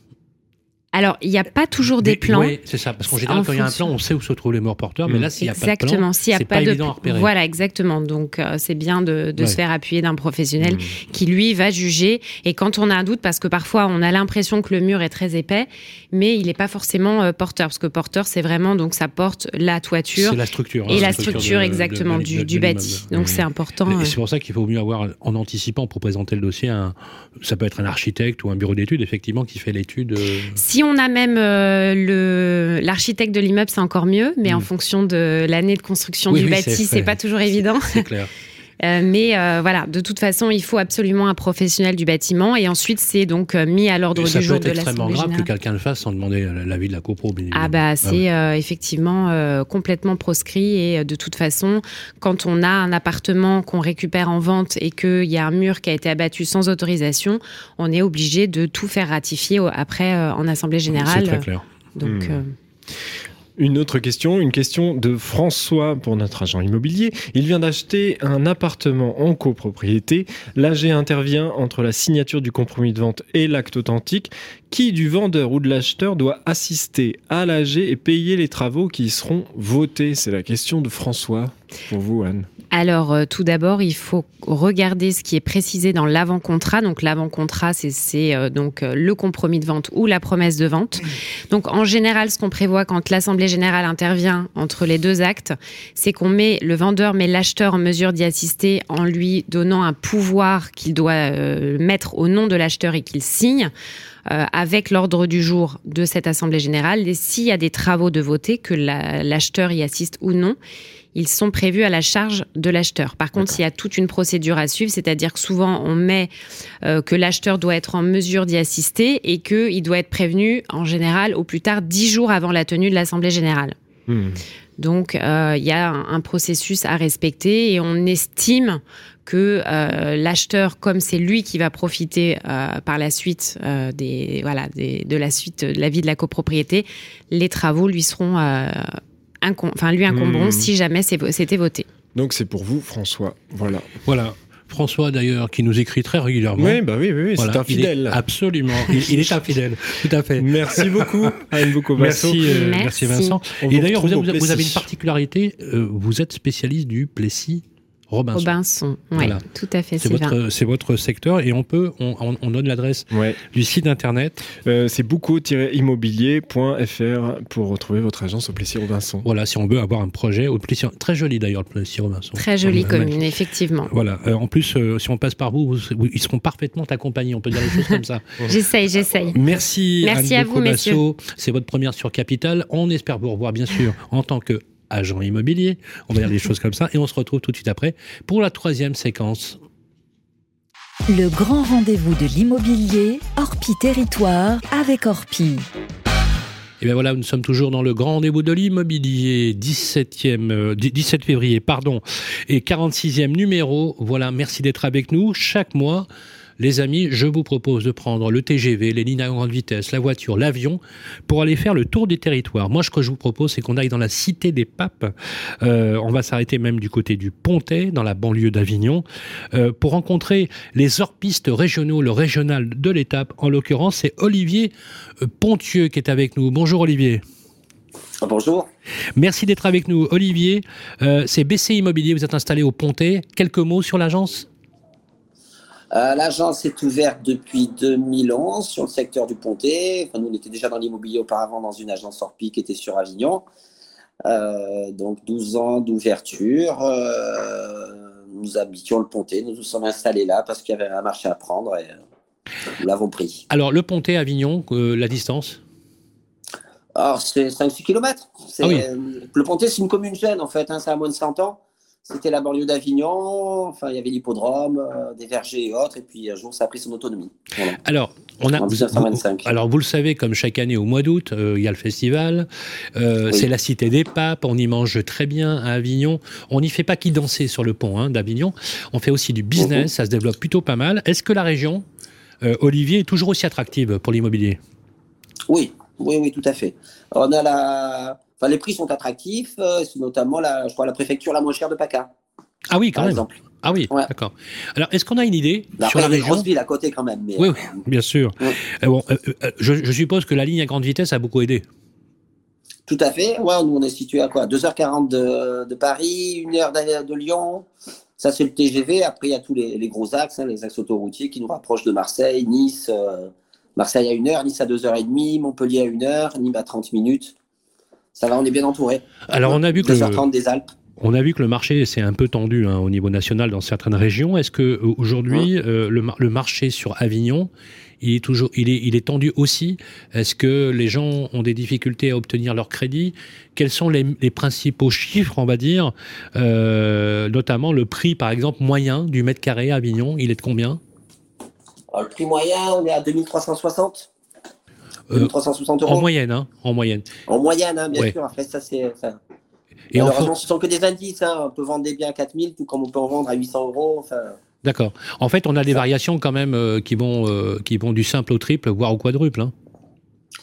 Speaker 9: Alors, il n'y a pas toujours des plans.
Speaker 2: Oui, c'est ça. Parce qu'en général, quand il y a un plan, on sait où se trouvent les morts porteurs. Mais là, s'il n'y a pas de plan,
Speaker 9: exactement. S'il n'y a pas,
Speaker 2: pas
Speaker 9: de
Speaker 2: évident à repérer.
Speaker 9: voilà, exactement. Donc, euh, c'est bien de, de
Speaker 2: Ouais.
Speaker 9: se faire appuyer d'un professionnel
Speaker 7: Mmh.
Speaker 9: qui lui va juger. Et quand on a un doute, parce que parfois on a l'impression que le mur est très épais, mais il n'est pas forcément euh, porteur, parce que porteur, c'est vraiment donc ça porte la toiture
Speaker 2: C'est la structure.
Speaker 9: et
Speaker 2: hein,
Speaker 9: la structure
Speaker 2: de-
Speaker 9: exactement du, du bâti. Donc c'est important.
Speaker 2: Et
Speaker 9: euh,
Speaker 2: c'est pour ça qu'il faut mieux avoir, en anticipant, pour présenter le dossier, un, ça peut être un architecte ou un bureau d'études, effectivement, qui fait l'étude. euh,
Speaker 9: Si on a même euh, le l'architecte de l'immeuble, c'est encore mieux, mais
Speaker 2: Mm.
Speaker 9: en fonction de l'année de construction
Speaker 2: Oui,
Speaker 9: du
Speaker 2: oui,
Speaker 9: bâti,
Speaker 2: c'est-
Speaker 9: c'est pas toujours évident.
Speaker 2: C'est clair. [laughs]
Speaker 9: Euh, mais euh, voilà, de toute façon, il faut absolument un professionnel du bâtiment, et ensuite c'est donc euh, mis à l'ordre
Speaker 2: Et ça
Speaker 9: du
Speaker 2: peut
Speaker 9: jour
Speaker 2: être
Speaker 9: de
Speaker 2: extrêmement
Speaker 9: l'assemblée
Speaker 2: grave que quelqu'un le fasse sans demander l'avis de la copro. bien
Speaker 9: Ah bah
Speaker 2: ouais.
Speaker 9: c'est euh, effectivement euh, complètement proscrit et de toute façon quand on a un appartement qu'on récupère en vente et qu'il y a un mur qui a été abattu sans autorisation, on est obligé de tout faire ratifier après euh, en assemblée
Speaker 2: C'est
Speaker 9: générale.
Speaker 2: très clair.
Speaker 9: Donc
Speaker 7: Hmm.
Speaker 9: euh,
Speaker 7: Une autre question, une question de François pour notre agent immobilier. Il vient d'acheter un appartement en copropriété. L'AG intervient entre la signature du compromis de vente et l'acte authentique. Qui du vendeur ou de l'acheteur doit assister à l'AG et payer les travaux qui y seront votés? C'est la question de François. Pour vous, Anne
Speaker 9: alors, euh, tout d'abord, il faut regarder ce qui est précisé dans l'avant-contrat. Donc, l'avant-contrat, c'est euh, donc euh, le compromis de vente ou la promesse de vente. Donc, en général, ce qu'on prévoit quand l'assemblée générale intervient entre les deux actes, c'est qu'on met le vendeur met l'acheteur en mesure d'y assister en lui donnant un pouvoir qu'il doit mettre au nom de l'acheteur et qu'il signe. avec l'ordre du jour de cette assemblée générale. S'il y a des travaux de voter, que l'acheteur y assiste ou non, ils sont prévus à la charge de l'acheteur. Par contre, il y a toute une procédure à suivre, c'est-à-dire que souvent on met euh, que l'acheteur doit être en mesure d'y assister et qu'il doit être prévenu en général au plus tard dix jours avant la tenue de l'Assemblée générale. Hmm. Donc euh, il y a un, processus à respecter et on estime que euh, l'acheteur, comme c'est lui qui va profiter par la suite des, voilà, de la suite de la vie de la copropriété, les travaux lui seront enfin lui incomberont hmm. si jamais c'était voté.
Speaker 7: Donc c'est pour vous, François. Voilà.
Speaker 2: Voilà. François d'ailleurs qui nous écrit très régulièrement.
Speaker 7: Oui, bah oui, oui, c'est un fidèle.
Speaker 2: absolument, il, est un fidèle, [laughs] tout à fait.
Speaker 7: Merci beaucoup, Anne
Speaker 2: merci, euh, merci, Vincent. Et d'ailleurs, vous, vous, avez une particularité, euh, vous êtes spécialiste du Plessis Robinson.
Speaker 9: Robinson, oui, tout à fait.
Speaker 2: C'est votre, secteur et on peut, on, on donne l'adresse du site internet.
Speaker 7: Euh, c'est bouco-immobilier.fr pour retrouver votre agence au Plessis Robinson.
Speaker 2: Voilà, si on veut avoir un projet au Plessis, très joli d'ailleurs le Plessis Robinson.
Speaker 9: Très jolie commune, effectivement.
Speaker 2: Voilà. Euh, en plus, euh, si on passe par vous, ils seront parfaitement accompagnés. On peut dire des choses comme ça. [laughs]
Speaker 9: j'essaye, j'essaye.
Speaker 2: Merci.
Speaker 9: Merci à vous, messieurs.
Speaker 2: C'est votre première sur Capital. On espère vous revoir bien sûr en tant que agent immobilier. On va dire des [laughs] choses comme ça. Et on se retrouve tout de suite après pour la troisième séquence.
Speaker 1: Le grand rendez-vous de l'immobilier, Orpi Territoire avec Orpi.
Speaker 2: Et bien voilà, nous sommes toujours dans le grand rendez-vous de l'immobilier, 17e, 17 euh, février, pardon, et 46e numéro. Voilà, merci d'être avec nous. Chaque mois, les amis, je vous propose de prendre le TGV, les lignes à grande vitesse, la voiture, l'avion, pour aller faire le tour des territoires. Moi, ce que je vous propose, c'est qu'on aille dans la cité des papes. Euh, on va s'arrêter même du côté du Pontet, dans la banlieue d'Avignon, euh, pour rencontrer les orpistes régionaux, le régional de l'étape. En l'occurrence, c'est Olivier euh, Pontieux qui est avec nous. Bonjour Olivier.
Speaker 10: Ah, bonjour.
Speaker 2: Merci d'être avec nous. Olivier, c'est BC Immobilier, vous êtes installé au Pontet. Quelques mots sur l'agence?
Speaker 10: Euh, l'agence est ouverte depuis 2011 sur le secteur du Pontet. nous, on était déjà dans l'immobilier auparavant dans une agence Orpi qui était sur Avignon. Euh, donc 12 ans d'ouverture. Euh, nous habitions le Pontet. Nous nous sommes installés là parce qu'il y avait un marché à prendre et nous l'avons pris.
Speaker 2: Alors le Pontet, Avignon, la distance?
Speaker 10: Alors c'est 5-6 km. Ah le Pontet, c'est une commune jeune en fait. Hein, c'est à moins de 100 ans. C'était la banlieue d'Avignon, enfin, il y avait l'hippodrome, euh, des vergers et autres, et puis un jour, ça a pris son autonomie.
Speaker 2: Alors, on a, en 1925. alors, vous le savez, comme chaque année au mois d'août, euh, il y a le festival, euh, c'est la cité des papes, on y mange très bien à Avignon. On n'y fait pas qu'y danser sur le pont hein, d'Avignon, on fait aussi du business, mhm. ça se développe plutôt pas mal. Est-ce que la région, Olivier, est toujours aussi attractive pour l'immobilier?
Speaker 10: Oui, oui, oui, tout à fait. On a la les prix sont attractifs. Euh, c'est notamment la, je crois, la préfecture la moins chère de PACA.
Speaker 2: Ah oui, quand même. Exemple. Ah oui, d'accord. Alors, est-ce qu'on a une idée sur la région
Speaker 10: grosse ville à côté quand même.
Speaker 2: oui, oui, bien sûr. Euh, bon, euh, je, suppose que la ligne à grande vitesse a beaucoup aidé.
Speaker 10: Tout à fait. Ouais, nous, on est situé à quoi? 2h40 de, Paris, 1 heure de, Lyon. Ça, c'est le TGV. Après, il y a tous les, gros axes, hein, les axes autoroutiers qui nous rapprochent de Marseille, Nice. Marseille à 1 heure, Nice à 2h30, Montpellier à 1 heure, Nîmes à 30 minutes. Ça va, on est bien entouré.
Speaker 2: Alors, on a vu que.
Speaker 10: Le... des Alpes.
Speaker 2: On a vu que le marché s'est un peu tendu hein, au niveau national dans certaines régions. Est-ce que euh, aujourd'hui euh, le, marché sur Avignon, il est toujours, il est, il est tendu aussi? Est-ce que les gens ont des difficultés à obtenir leur crédit? Quels sont les, principaux chiffres, on va dire, euh, notamment le prix, par exemple, moyen du mètre carré à Avignon Il est de combien?
Speaker 10: Le prix moyen, on est à 2360.
Speaker 2: 360 euh, euros. En moyenne, hein, en moyenne.
Speaker 10: En moyenne, hein, bien sûr. Après, ça, c'est. Et Malheureusement, ce sont que des indices. Hein. On peut vendre des biens à 4000, tout comme on peut en vendre à 800 euros. Enfin...
Speaker 2: D'accord. En fait, on a des variations quand même euh, qui, vont, euh, qui vont du simple au triple, voire au quadruple. Hein.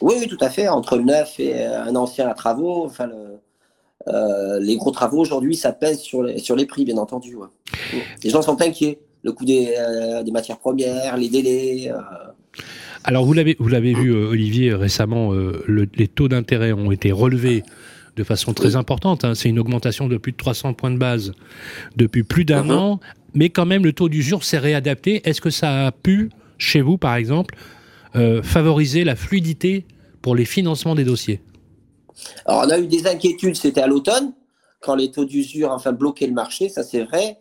Speaker 10: Oui, oui, tout à fait. Entre le neuf et un ancien à travaux. Enfin, les gros travaux aujourd'hui, ça pèse sur les, sur les prix, bien entendu. Les gens sont inquiets. Le coût des, des matières premières, les délais.
Speaker 2: Alors vous l'avez vous l'avez vu euh, Olivier récemment, euh, les taux d'intérêt ont été relevés de façon très importante. Hein. C'est une augmentation de plus de 300 points de base depuis plus d'un
Speaker 10: Mhm.
Speaker 2: an. Mais quand même, le taux d'usure s'est réadapté. Est-ce que ça a pu, chez vous par exemple, euh, favoriser la fluidité pour les financements des dossiers?
Speaker 10: Alors, on a eu des inquiétudes, c'était à l'automne, quand les taux d'usure enfin, bloquaient le marché, ça c'est vrai.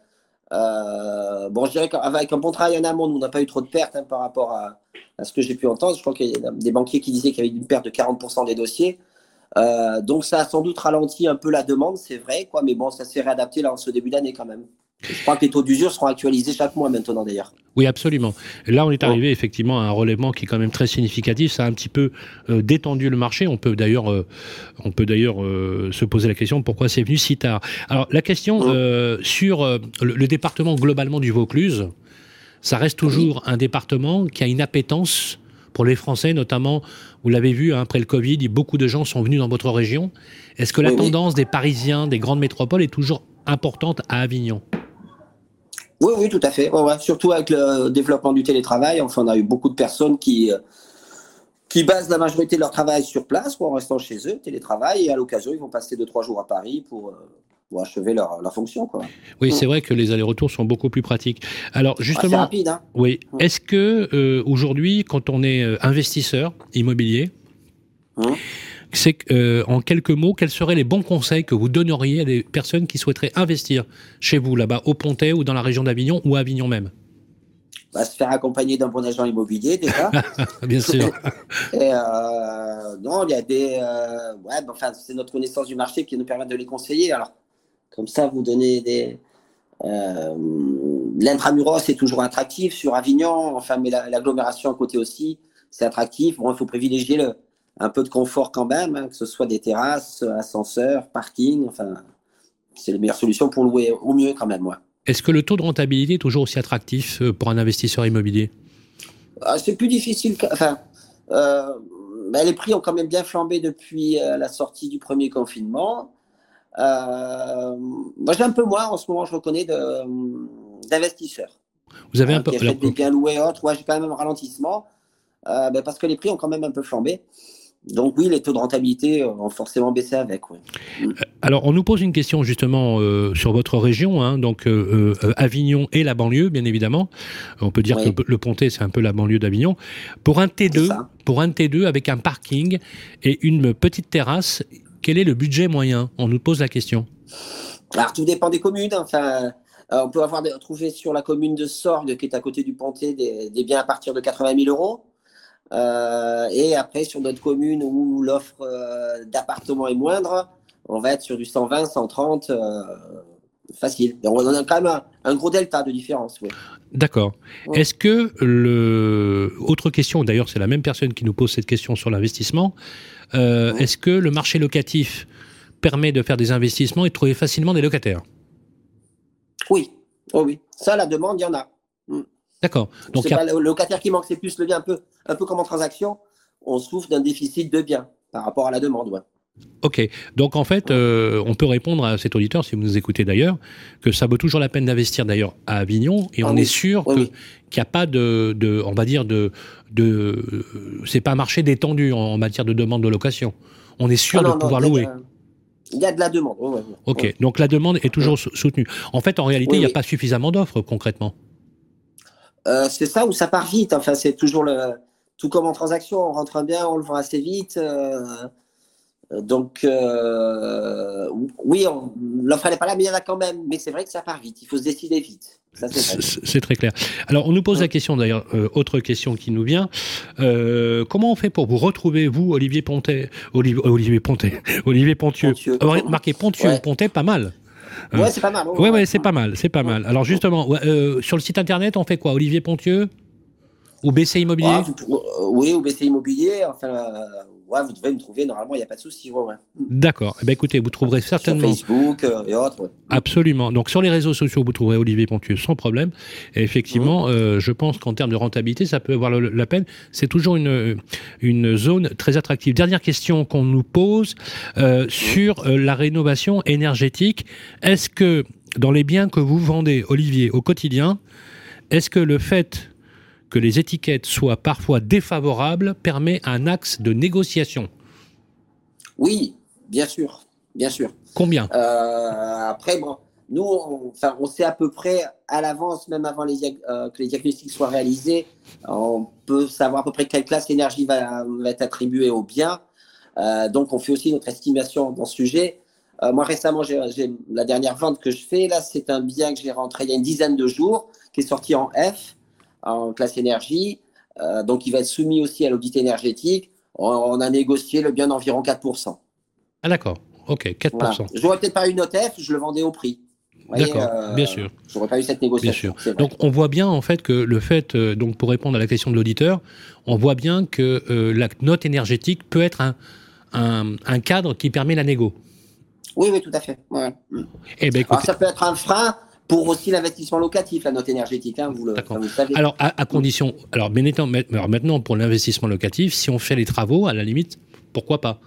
Speaker 10: Euh, bon, je dirais qu'avec un bon travail en amont, on n'a pas eu trop de pertes hein, par rapport à, à ce que j'ai pu entendre. Je crois qu'il y a des banquiers qui disaient qu'il y avait une perte de 40% des dossiers. Euh, donc, ça a sans doute ralenti un peu la demande, c'est vrai, quoi, mais bon, ça s'est réadapté là en ce début d'année quand même. Je crois que les taux d'usure seront actualisés chaque mois maintenant d'ailleurs.
Speaker 2: Oui, absolument. Là, on est arrivé effectivement à un relèvement qui est quand même très significatif. Ça a un petit peu euh, détendu le marché. On peut d'ailleurs, euh, on peut d'ailleurs euh, se poser la question pourquoi c'est venu si tard? Alors, la question euh, sur le, le département globalement du Vaucluse, ça reste toujours un département qui a une appétence pour les Français, notamment. Vous l'avez vu hein, après le Covid, beaucoup de gens sont venus dans votre région. Est-ce que la
Speaker 10: Oui, oui.
Speaker 2: tendance des Parisiens, des grandes métropoles, est toujours importante à Avignon?
Speaker 10: Oui, oui, tout à fait. Ouais, ouais. Surtout avec le développement du télétravail, enfin, on a eu beaucoup de personnes qui, euh, qui basent la majorité de leur travail sur place, quoi, en restant chez eux, télétravail, et à l'occasion, ils vont passer deux, trois jours à Paris pour, euh, pour achever leur, leur fonction. Quoi.
Speaker 2: Oui, c'est vrai que les allers-retours sont beaucoup plus pratiques. Alors
Speaker 10: Ah,
Speaker 2: justement,
Speaker 10: rapide, hein.
Speaker 2: oui. Est-ce que euh, aujourd'hui, quand on est investisseur immobilier,
Speaker 10: Hum.
Speaker 2: C'est euh, en quelques mots, quels seraient les bons conseils que vous donneriez à des personnes qui souhaiteraient investir chez vous, là-bas, au Pontet ou dans la région d'Avignon ou à Avignon même?
Speaker 10: Va se faire accompagner d'un bon agent immobilier déjà. [laughs]
Speaker 2: Bien sûr. [laughs]
Speaker 10: Et euh, non, il y a des. euh, ouais, ben, enfin, c'est notre connaissance du marché qui nous permet de les conseiller. Alors, comme ça, vous donnez des. Euh, L'intramuros est toujours attractif sur Avignon, enfin, mais la- l'agglomération à côté aussi, c'est attractif. Bon, il faut privilégier le, un peu de confort quand même, hein, que ce soit des terrasses, ascenseurs, parking, enfin, c'est les meilleures solutions pour louer au mieux quand même, moi.
Speaker 2: Est-ce que le taux de rentabilité est toujours aussi attractif euh, pour un investisseur immobilier?
Speaker 10: Ah, c'est plus difficile. Enfin, euh, ben, les prix ont quand même bien flambé depuis euh, la sortie du premier confinement. Euh, moi, j'ai un peu moins en ce moment, je reconnais, d'investisseurs.
Speaker 2: Vous avez
Speaker 10: Hein,
Speaker 2: un peu.
Speaker 10: qui
Speaker 2: alors,
Speaker 10: des biens loués autres. Ouais, j'ai quand même un ralentissement ben, parce que les prix ont quand même un peu flambé. Donc oui, les taux de rentabilité ont forcément baissé avec. ouais.
Speaker 2: Alors, on nous pose une question justement euh, sur votre région, hein, donc euh, euh, Avignon et la banlieue, bien évidemment. On peut dire
Speaker 10: Oui.
Speaker 2: que le Pontet, c'est un peu la banlieue d'Avignon. Pour un
Speaker 10: C'est
Speaker 2: T2,
Speaker 10: ça.
Speaker 2: pour un T2 avec un parking et une petite terrasse, quel est le budget moyen? On nous pose la question.
Speaker 10: Alors, tout dépend des communes. Enfin, euh, on peut avoir trouvé sur la commune de Sorgue, qui est à côté du Pontet, des, des biens à partir de 80 000 euros. Euh, et après, sur d'autres communes où l'offre euh, d'appartements est moindre, on va être sur du 120, 130, euh, facile. Et on a quand même un, un gros delta de différence. oui.
Speaker 2: D'accord.
Speaker 10: Ouais.
Speaker 2: Est-ce que le autre question, d'ailleurs, c'est la même personne qui nous pose cette question sur l'investissement. euh,
Speaker 10: Ouais.
Speaker 2: Est-ce que le marché locatif permet de faire des investissements et de trouver facilement des locataires?
Speaker 10: Oui, oh oui. Ça, la demande, il y en a.
Speaker 2: D'accord. Donc a-
Speaker 10: pas le locataire qui manque, c'est plus le bien, un peu, un peu comme en transaction. On souffre d'un déficit de biens par rapport à la demande. ouais.
Speaker 2: Ok, donc en fait, euh, on peut répondre à cet auditeur, si vous nous écoutez d'ailleurs, que ça vaut toujours la peine d'investir d'ailleurs à Avignon, et
Speaker 10: Ah
Speaker 2: on
Speaker 10: oui.
Speaker 2: est sûr
Speaker 10: Oui,
Speaker 2: que-
Speaker 10: oui.
Speaker 2: qu'il n'y a pas de, de, on va dire de, de, c'est pas un marché détendu en, en matière de demande de location. On est sûr
Speaker 10: Ah
Speaker 2: de
Speaker 10: non,
Speaker 2: pouvoir louer.
Speaker 10: Il y a de la demande. ouais, ouais, ouais.
Speaker 2: Ok,
Speaker 10: Ouais.
Speaker 2: donc la demande est toujours sou- soutenue. En fait, en réalité, il n'y a pas suffisamment d'offres concrètement.
Speaker 10: Euh, c'est ça où ça part vite. Enfin, c'est toujours le. Tout comme en transaction, on rentre un bien, on le vend assez vite. euh, Donc, euh, oui, on- l'offre n'est pas là, mais il y en a quand même. Mais c'est vrai que ça part vite. Il faut se décider vite. C'est
Speaker 2: très clair. Alors, on nous pose la question d'ailleurs, euh, autre question qui nous vient. Euh, comment on fait pour vous retrouver, vous, Olivier Pontet, Olivier, Olivier Pontet, [laughs] Olivier Pontieux,
Speaker 10: Pontieux.
Speaker 2: Marqué Pontieux,
Speaker 10: Ouais.
Speaker 2: Pontet, pas mal. Euh,
Speaker 10: Ouais, c'est pas mal. ouais,
Speaker 2: Ouais, c'est pas mal, c'est pas mal. Alors justement, euh, sur le site internet, on fait quoi? Olivier Pontieux? Ou BC Immobilier?
Speaker 10: Euh, oui, ou BC Immobilier. Enfin, vous devez me trouver. Normalement, il n'y a pas de souci. ouais, ouais.
Speaker 2: D'accord. Eh ben, écoutez, vous trouverez
Speaker 10: Sur
Speaker 2: certainement.
Speaker 10: Facebook euh, et autres. ouais.
Speaker 2: Absolument. Donc sur les réseaux sociaux, vous trouverez Olivier Pontieux sans problème. Et effectivement,
Speaker 10: Mmh.
Speaker 2: euh, je pense qu'en termes de rentabilité, ça peut avoir le- la peine. C'est toujours une, une zone très attractive. Dernière question qu'on nous pose euh,
Speaker 10: Mmh.
Speaker 2: sur la rénovation énergétique. Est-ce que dans les biens que vous vendez, Olivier, au quotidien, est-ce que le fait que les étiquettes soient parfois défavorables permet un axe de négociation
Speaker 10: Oui, bien sûr. bien sûr.
Speaker 2: Combien?
Speaker 10: Euh, Après, bon, nous, on, enfin, on sait à peu près à l'avance, même avant les, euh, que les diagnostics soient réalisés, on peut savoir à peu près quelle classe d'énergie va, va, être attribuée au bien. Euh, donc, on fait aussi notre estimation dans ce sujet. Euh, moi, récemment, la dernière vente que je fais, là, c'est un bien que j'ai rentré il y a une dizaine de jours, qui est sorti en F, en classe énergie. Euh, donc, il va être soumis aussi à l'audit énergétique. On, on, a négocié le bien d'environ 4%.
Speaker 2: Ah, d'accord. OK, 4%. Voilà.
Speaker 10: J'aurais peut-être pas eu note F, je le vendais au prix.
Speaker 2: D'accord, euh, bien sûr.
Speaker 10: J'aurais pas eu cette négociation.
Speaker 2: Bien sûr. Donc on voit bien en fait que le fait, euh, donc pour répondre à la question de l'auditeur, on voit bien que euh, la note énergétique peut être un, un, un, cadre qui permet la négo.
Speaker 10: Oui, oui, tout à fait. Ouais.
Speaker 2: Eh ben, écoutez...
Speaker 10: Alors ça peut être un frein pour aussi l'investissement locatif, la note énergétique, hein, vous, le, vous le savez.
Speaker 2: Alors à, à condition, alors, alors maintenant pour l'investissement locatif, si on fait les travaux, à la limite, pourquoi pas?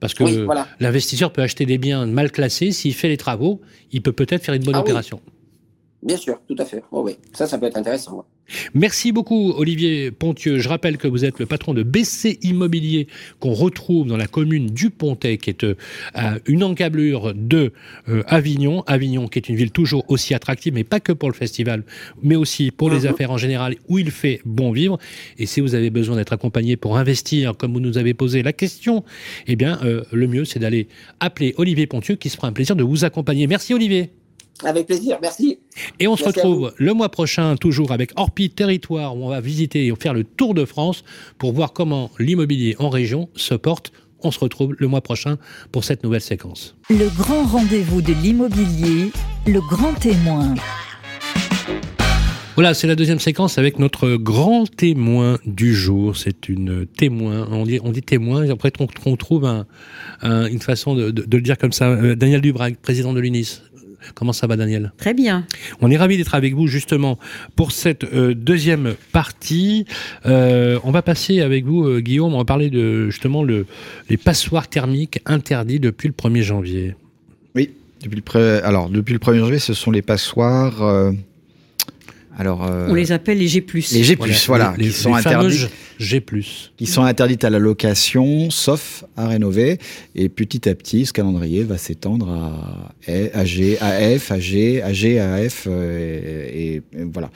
Speaker 2: Parce que
Speaker 10: oui, voilà.
Speaker 2: l'investisseur peut acheter des biens mal classés, s'il fait les travaux, il peut peut-être faire une bonne
Speaker 10: ah,
Speaker 2: opération.
Speaker 10: Oui. Bien sûr, tout à fait. Oh, oui. Ça, ça peut être intéressant. Ouais.
Speaker 2: Merci beaucoup, Olivier Pontieux. Je rappelle que vous êtes le patron de BC Immobilier, qu'on retrouve dans la commune du Pontet, qui est euh, une encablure de euh, Avignon. Avignon, qui est une ville toujours aussi attractive, mais pas que pour le festival, mais aussi pour les
Speaker 10: Mhm.
Speaker 2: affaires en général, où il fait bon vivre. Et si vous avez besoin d'être accompagné pour investir, comme vous nous avez posé la question, eh bien, euh, le mieux, c'est d'aller appeler Olivier Pontieux, qui se fera un plaisir de vous accompagner. Merci, Olivier.
Speaker 10: Avec plaisir, merci.
Speaker 2: Et on se
Speaker 10: Merci
Speaker 2: retrouve le mois prochain, toujours avec Orpi Territoire, où on va visiter et faire le tour de France pour voir comment l'immobilier en région se porte. On se retrouve le mois prochain pour cette nouvelle séquence.
Speaker 1: Le grand rendez-vous de l'immobilier, le grand témoin.
Speaker 2: Voilà, c'est la deuxième séquence avec notre grand témoin du jour. C'est une témoin, on dit, on dit témoin, et après on, on trouve un, un, une façon de, de, de, le dire comme ça. Euh, Daniel Dubrac, président de l'UNIS. Comment ça va, Daniel
Speaker 4: Très bien.
Speaker 2: On est ravi d'être avec vous justement pour cette euh, deuxième partie. Euh, on va passer avec vous, euh, Guillaume, on va parler de justement le, les passoires thermiques interdits depuis le 1er janvier.
Speaker 3: Oui, depuis le, pré... Alors, depuis le 1er janvier, ce sont les passoires. Alors, euh,
Speaker 4: On les appelle les G+.
Speaker 3: Les G+, voilà,
Speaker 2: les,
Speaker 3: qui
Speaker 2: les,
Speaker 3: sont
Speaker 2: les
Speaker 3: interdits.
Speaker 2: G+.
Speaker 3: Qui sont interdites à la location, sauf à rénover. Et petit à petit, ce calendrier va s'étendre à, à G, à F, à G, à G, à F, euh, et, et, voilà.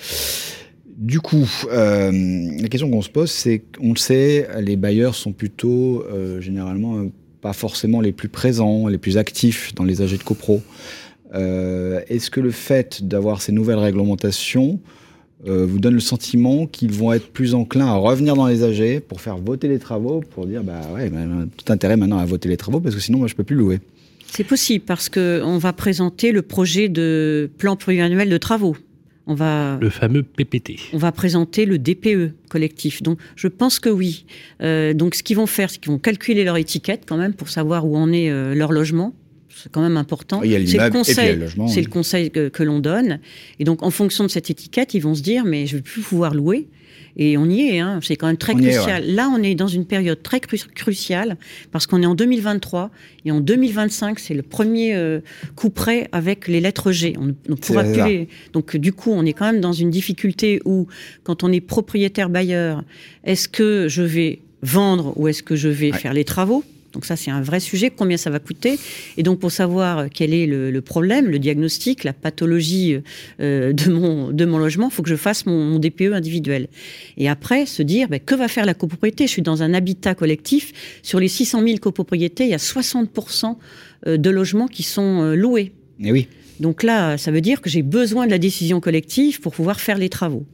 Speaker 3: Du coup, euh, la question qu'on se pose, c'est qu'on le sait, les bailleurs sont plutôt euh, généralement pas forcément les plus présents, les plus actifs dans les AG de copro. Euh, Est-ce que le fait d'avoir ces nouvelles réglementations euh, vous donne le sentiment qu'ils vont être plus enclins à revenir dans les AG pour faire voter les travaux, pour dire bah ouais, bah, tout intérêt maintenant à voter les travaux parce que sinon moi je peux plus louer.
Speaker 4: C'est possible parce que on va présenter le projet de plan pluriannuel de travaux. On va
Speaker 2: le fameux PPT.
Speaker 4: On va présenter le DPE collectif. Donc je pense que oui. Euh, donc ce qu'ils vont faire, c'est qu'ils vont calculer leur étiquette quand même pour savoir où en est euh, leur logement c'est quand même important.
Speaker 3: C'est
Speaker 4: le conseil,
Speaker 3: le
Speaker 4: c'est oui. le conseil que, que l'on donne. Et donc, en fonction de cette étiquette, ils vont se dire, mais je vais plus pouvoir louer. Et on y est, hein. c'est quand même très
Speaker 3: on
Speaker 4: crucial.
Speaker 3: Est, ouais.
Speaker 4: Là, on est dans une période très cru cruciale parce qu'on est en 2023 et en 2025, c'est le premier euh, coup près avec les lettres G. On ne pourra plus les... Donc, du coup, on est quand même dans une difficulté où, quand on est propriétaire bailleur, est-ce que je vais vendre ou est-ce que je vais ouais. faire les travaux? Donc ça, c'est un vrai sujet. Combien ça va coûter Et donc, pour savoir quel est le, le problème, le diagnostic, la pathologie euh, de, mon, de mon logement, il faut que je fasse mon, mon, DPE individuel. Et après, se dire, ben, que va faire la copropriété? Je suis dans un habitat collectif. Sur les 600 000 copropriétés, il y a 60 euh, de logements qui sont euh, loués.
Speaker 3: Et oui.
Speaker 4: Donc là, ça veut dire que j'ai besoin de la décision collective pour pouvoir faire les travaux.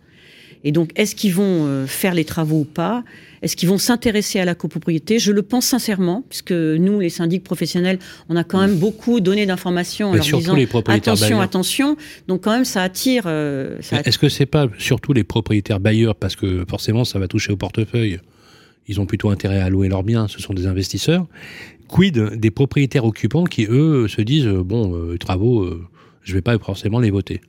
Speaker 4: Et donc, est-ce qu'ils vont euh, faire les travaux ou pas? Est-ce qu'ils vont s'intéresser à la copropriété? Je le pense sincèrement, puisque nous, les syndics professionnels, on a quand même beaucoup donné d'informations en leur disant
Speaker 2: les propriétaires
Speaker 4: attention,
Speaker 2: bailleurs.
Speaker 4: attention. Donc quand même, ça attire. Euh,
Speaker 2: Est-ce que c'est pas surtout les propriétaires bailleurs parce que forcément, ça va toucher au portefeuille Ils ont plutôt intérêt à louer leurs biens. Ce sont des investisseurs. Quid des propriétaires occupants qui eux se disent bon, euh, les travaux, euh, je vais pas forcément les voter?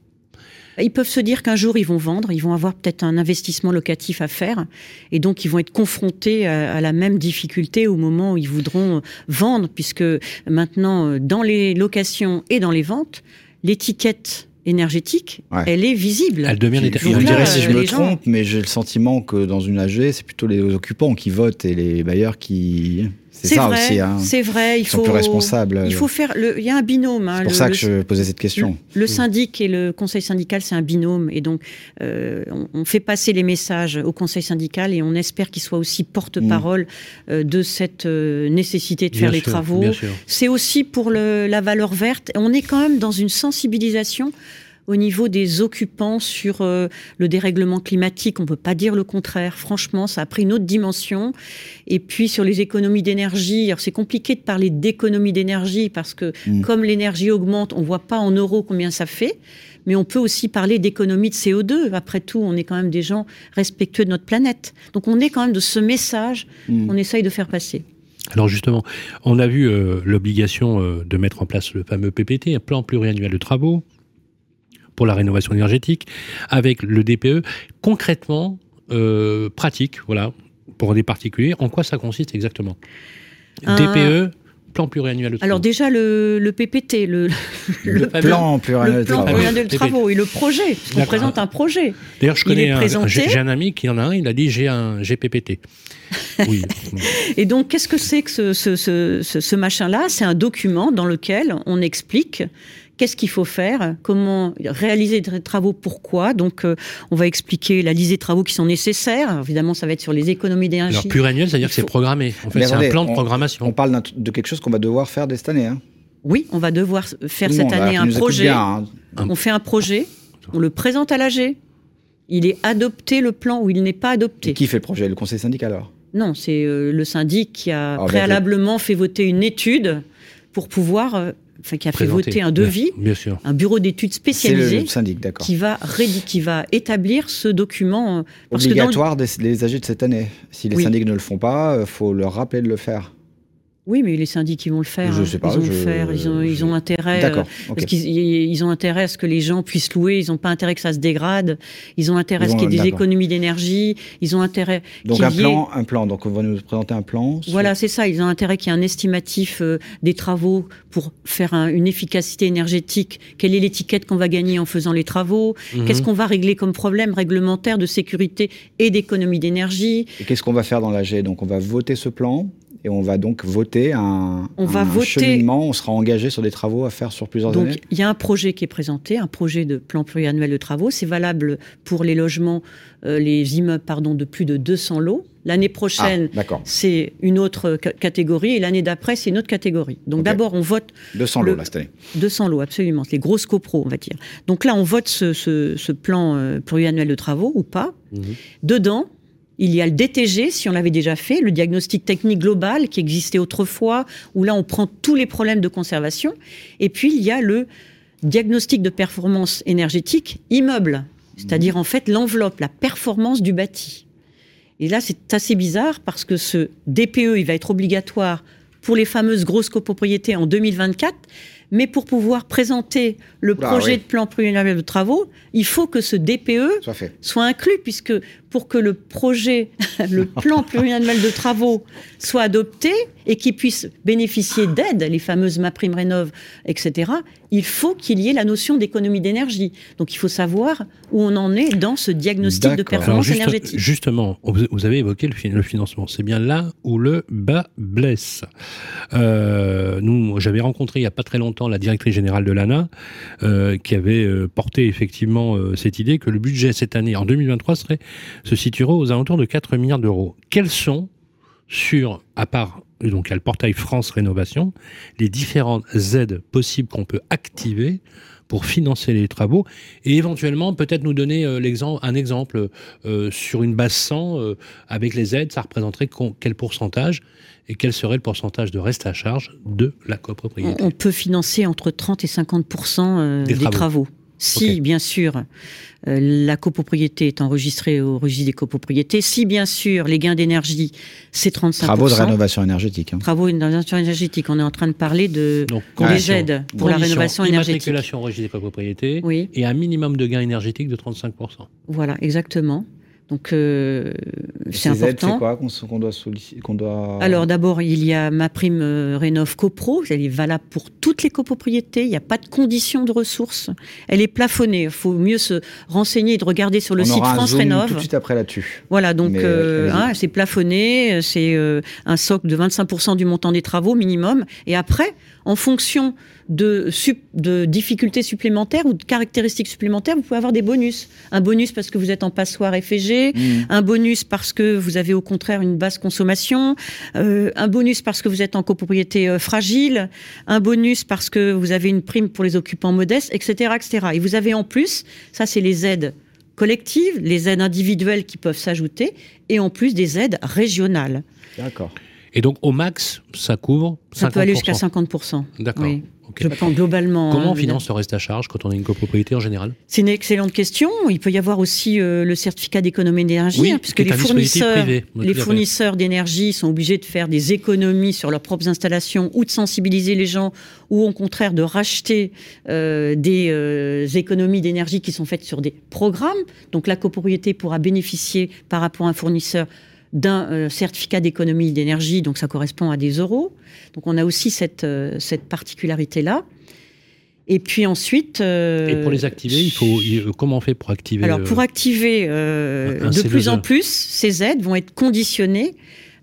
Speaker 4: Ils peuvent se dire qu'un jour ils vont vendre, ils vont avoir peut-être un investissement locatif à faire, et donc ils vont être confrontés à, à, la même difficulté au moment où ils voudront vendre, puisque maintenant dans les locations et dans les ventes, l'étiquette énergétique,
Speaker 3: ouais.
Speaker 4: elle est visible.
Speaker 2: Elle devient
Speaker 3: Je vous dirais si je me trompe, gens... mais j'ai le sentiment que dans une AG, c'est plutôt les occupants qui votent et les bailleurs qui C'est ça
Speaker 4: vrai,
Speaker 3: aussi. Hein.
Speaker 4: C'est vrai. Il
Speaker 3: Ils sont
Speaker 4: faut,
Speaker 3: plus responsables.
Speaker 4: Il faut faire. Le, il y a un binôme. hein,
Speaker 3: C'est pour
Speaker 4: le-
Speaker 3: ça
Speaker 4: le-
Speaker 3: que je posais cette question.
Speaker 4: Le syndic et le conseil syndical, c'est un binôme. Et donc, euh, on, on fait passer les messages au conseil syndical et on espère qu'il soit aussi porte-parole euh, de cette euh, nécessité de
Speaker 2: Bien
Speaker 4: faire les travaux.
Speaker 2: bien sûr.
Speaker 4: C'est aussi pour le- la valeur verte. On est quand même dans une sensibilisation au niveau des occupants sur euh, le dérèglement climatique. On ne peut pas dire le contraire. Franchement, ça a pris une autre dimension. Et puis sur les économies d'énergie, alors c'est compliqué de parler d'économie d'énergie parce que
Speaker 3: Mm.
Speaker 4: comme l'énergie augmente, on voit pas en euros combien ça fait. Mais on peut aussi parler d'économie de CO2. Après tout, on est quand même des gens respectueux de notre planète. Donc on est quand même de ce message
Speaker 3: Mm.
Speaker 4: qu'on essaye de faire passer.
Speaker 2: Alors justement, on a vu euh, l'obligation euh, de mettre en place le fameux PPT, un plan pluriannuel de travaux pour la rénovation énergétique, avec le DPE. Concrètement, euh, pratique, voilà, pour des particuliers, en quoi ça consiste exactement?
Speaker 4: Un-
Speaker 2: DPE, plan pluriannuel de travaux.
Speaker 4: Alors déjà le, le PPT, le,
Speaker 2: Le
Speaker 4: le
Speaker 3: Plan pluriannuel
Speaker 4: le
Speaker 3: de
Speaker 4: plan
Speaker 3: travaux.
Speaker 4: pluriannuel de
Speaker 2: PPT.
Speaker 4: travaux et le projet. parce qu'on présente un projet.
Speaker 2: D'ailleurs, je connais un,
Speaker 4: présenté.
Speaker 2: j'ai un ami qui en a un, il a dit j'ai un GPPT. [laughs] Oui.
Speaker 4: Et donc, qu'est-ce que c'est que ce, ce, ce, ce- ce machin-là? C'est un document dans lequel on explique qu'est-ce qu'il faut faire, comment réaliser des travaux, pourquoi. Donc, euh, on va expliquer la liste des travaux qui sont nécessaires. Alors, évidemment, ça va être sur les économies d'énergie.
Speaker 2: Alors pluriannuel, c'est-à-dire que c'est programmé. En fait, c'est un plan de
Speaker 3: on-
Speaker 2: programmation.
Speaker 3: On parle de quelque chose qu'on va devoir faire dès cette année. Hein.
Speaker 4: Oui, on va devoir faire
Speaker 3: Tout
Speaker 4: cette année
Speaker 3: qui
Speaker 4: un projet.
Speaker 3: bien, hein.
Speaker 4: On fait un projet, on le présente à l'AG. Il est adopté le plan ou il n'est pas adopté.
Speaker 3: Qui fait le projet? Le conseil syndical alors?
Speaker 4: Non, c'est euh, le syndic qui a
Speaker 3: Ah, ben,
Speaker 4: préalablement fait voter une étude pour pouvoir, euh, enfin qui a fait voter un devis,
Speaker 2: Bien sûr.
Speaker 4: un bureau d'études spécialisé
Speaker 3: le syndic, d'accord.
Speaker 4: qui va rédi- qui va établir ce document. euh, parce que dans le-
Speaker 3: Obligatoire des, des AG de cette année. Si les
Speaker 4: Oui.
Speaker 3: syndics ne le font pas, il faut leur rappeler de le faire.
Speaker 4: Oui, mais les syndics ils vont le faire.
Speaker 3: Je
Speaker 4: hein.
Speaker 3: sais pas,
Speaker 4: ils vont
Speaker 3: je-
Speaker 4: le faire. Ils ont, ils ont intérêt.
Speaker 3: D'accord,
Speaker 4: euh. Parce qu'ils ils ont intérêt à ce que les gens puissent louer. Ils n'ont pas intérêt que ça se dégrade. Ils ont intérêt à ce qu'il y ait des économies d'énergie. Ils ont intérêt.
Speaker 3: Donc
Speaker 4: qu'il
Speaker 3: un
Speaker 4: y ait-
Speaker 3: plan, un plan. Donc on va nous présenter un plan. sur-
Speaker 4: Voilà, c'est ça. Ils ont intérêt qu'il y ait un estimatif euh, des travaux pour faire un- une efficacité énergétique. Quelle est l'étiquette qu'on va gagner en faisant les travaux?
Speaker 3: Mhm.
Speaker 4: Qu'est-ce qu'on va régler comme problème réglementaire de sécurité et d'économie d'énergie?
Speaker 3: Et qu'est-ce qu'on va faire dans l'AG? Donc on va voter ce plan et on va donc voter un,
Speaker 4: On va
Speaker 3: un
Speaker 4: voter-
Speaker 3: cheminement. On sera engagé sur des travaux à faire sur plusieurs
Speaker 4: Donc,
Speaker 3: années.
Speaker 4: il y a un projet qui est présenté, un projet de plan pluriannuel de travaux. C'est valable pour les logements, euh, les immeubles, pardon, de plus de 200 lots. L'année prochaine,
Speaker 3: Ah,
Speaker 4: c'est une autre ca- catégorie et l'année d'après, c'est une autre catégorie. Donc, d'abord, on vote
Speaker 3: 200
Speaker 4: le-
Speaker 3: lots là cette année.
Speaker 4: 200 lots, absolument. C'est les grosses copros, on va dire. Donc là, on vote ce, ce- ce plan euh, pluriannuel de travaux ou pas.
Speaker 2: Mhm.
Speaker 4: Dedans, il y a le DTG, si on l'avait déjà fait, le diagnostic technique global qui existait autrefois, où là, on prend tous les problèmes de conservation. Et puis, il y a le diagnostic de performance énergétique immeuble, c'est-à-dire en fait l'enveloppe, la performance du bâti. Et là, c'est assez bizarre parce que ce DPE, il va être obligatoire pour les fameuses grosses copropriétés en 2024. Mais pour pouvoir présenter le
Speaker 3: Oula,
Speaker 4: projet
Speaker 3: oui.
Speaker 4: de plan pluriannuel de travaux, il faut que ce DPE
Speaker 3: Soit
Speaker 4: soit inclus, puisque pour que le projet, [laughs] le plan pluriannuel de travaux soit adopté et qu'il puisse bénéficier d'aides, les fameuses MaPrimeRénov, etc., il faut qu'il y ait la notion d'économie d'énergie. Donc il faut savoir où on en est dans ce diagnostic de performance
Speaker 2: juste-
Speaker 4: énergétique.
Speaker 2: justement, vous avez évoqué le, fi- le financement. C'est bien là où le bas blesse. Euh, nous, j'avais rencontré il n'y a pas très longtemps la directrice générale de l'ANA, euh, qui avait euh, porté effectivement euh, cette idée que le budget cette année, en 2023, serait se situerait aux alentours de 4 milliards d'euros. Quels sont, sur, à part donc a le portail France Rénovation, les différentes aides possibles qu'on peut activer pour financer les travaux et éventuellement peut-être nous donner euh, l'exemple, un exemple euh, sur une base 100 euh, avec les aides, ça représenterait quel pourcentage et quel serait le pourcentage de reste à charge de la copropriété?
Speaker 4: on peut financer entre 30 et 50 euh,
Speaker 2: Des
Speaker 4: des,
Speaker 2: travaux.
Speaker 4: travaux. Si, bien sûr, euh, la copropriété est enregistrée au registre des copropriétés, si, bien sûr, les gains d'énergie, c'est 35
Speaker 3: Travaux de rénovation énergétique. hein.
Speaker 4: Travaux de rénovation énergétique. On est en train de parler de
Speaker 2: Donc,
Speaker 4: des
Speaker 2: conditions-
Speaker 4: aides pour la rénovation énergétique.
Speaker 2: Immatriculation au registre des copropriétés
Speaker 4: Oui,
Speaker 2: et un minimum de gain énergétique de 35%.
Speaker 4: voilà, exactement. Donc euh, c'est important.
Speaker 3: c'est quoi qu'on doit solliciter qu'on doit...
Speaker 4: Alors d'abord, il y a ma prime euh, Rénov CoPro, elle est valable pour toutes les copropriétés, il n'y a pas de condition de ressources, elle est plafonnée, il faut mieux se renseigner et de regarder sur le
Speaker 3: on
Speaker 4: site
Speaker 3: aura un
Speaker 4: France
Speaker 3: zoom tout
Speaker 4: Rénov.
Speaker 3: de suite après là-dessus.
Speaker 4: Voilà, donc euh, hein, c'est plafonné, c'est euh, un socle de 25% du montant des travaux minimum, et après, en fonction de, difficultés supplémentaires ou de caractéristiques supplémentaires, vous pouvez avoir des bonus. Un bonus parce que vous êtes en passoire FG,
Speaker 3: Mmh.
Speaker 4: un bonus parce que vous avez au contraire une basse consommation, euh, un bonus parce que vous êtes en copropriété euh, fragile, un bonus parce que vous avez une prime pour les occupants modestes, etc., etc. Et vous avez en plus, ça c'est les aides collectives, les aides individuelles qui peuvent s'ajouter, et en plus des aides régionales.
Speaker 3: D'accord.
Speaker 2: Et donc, au max, ça couvre 50%.
Speaker 4: Ça peut aller jusqu'à 50%.
Speaker 2: D'accord.
Speaker 4: Oui. Je pense globalement.
Speaker 2: Comment
Speaker 4: hein,
Speaker 2: on finance le reste à charge quand on a une copropriété en général?
Speaker 4: C'est une excellente question. Il peut y avoir aussi euh, le certificat d'économie d'énergie,
Speaker 2: Oui,
Speaker 4: hein, puisque les fournisseurs,
Speaker 2: privé.
Speaker 4: Les fournisseurs d'énergie sont obligés de faire des économies sur leurs propres installations ou de sensibiliser les gens, ou au contraire de racheter euh, des euh, économies d'énergie qui sont faites sur des programmes. Donc la copropriété pourra bénéficier par rapport à un fournisseur d'un euh, certificat d'économie d'énergie, donc ça correspond à des euros. Donc on a aussi cette, euh, cette particularité-là. Et puis ensuite... euh,
Speaker 2: Et pour les activer, il faut, comment on fait pour activer
Speaker 4: alors, pour activer euh, de plus
Speaker 2: C2E.
Speaker 4: en plus, ces aides vont être conditionnées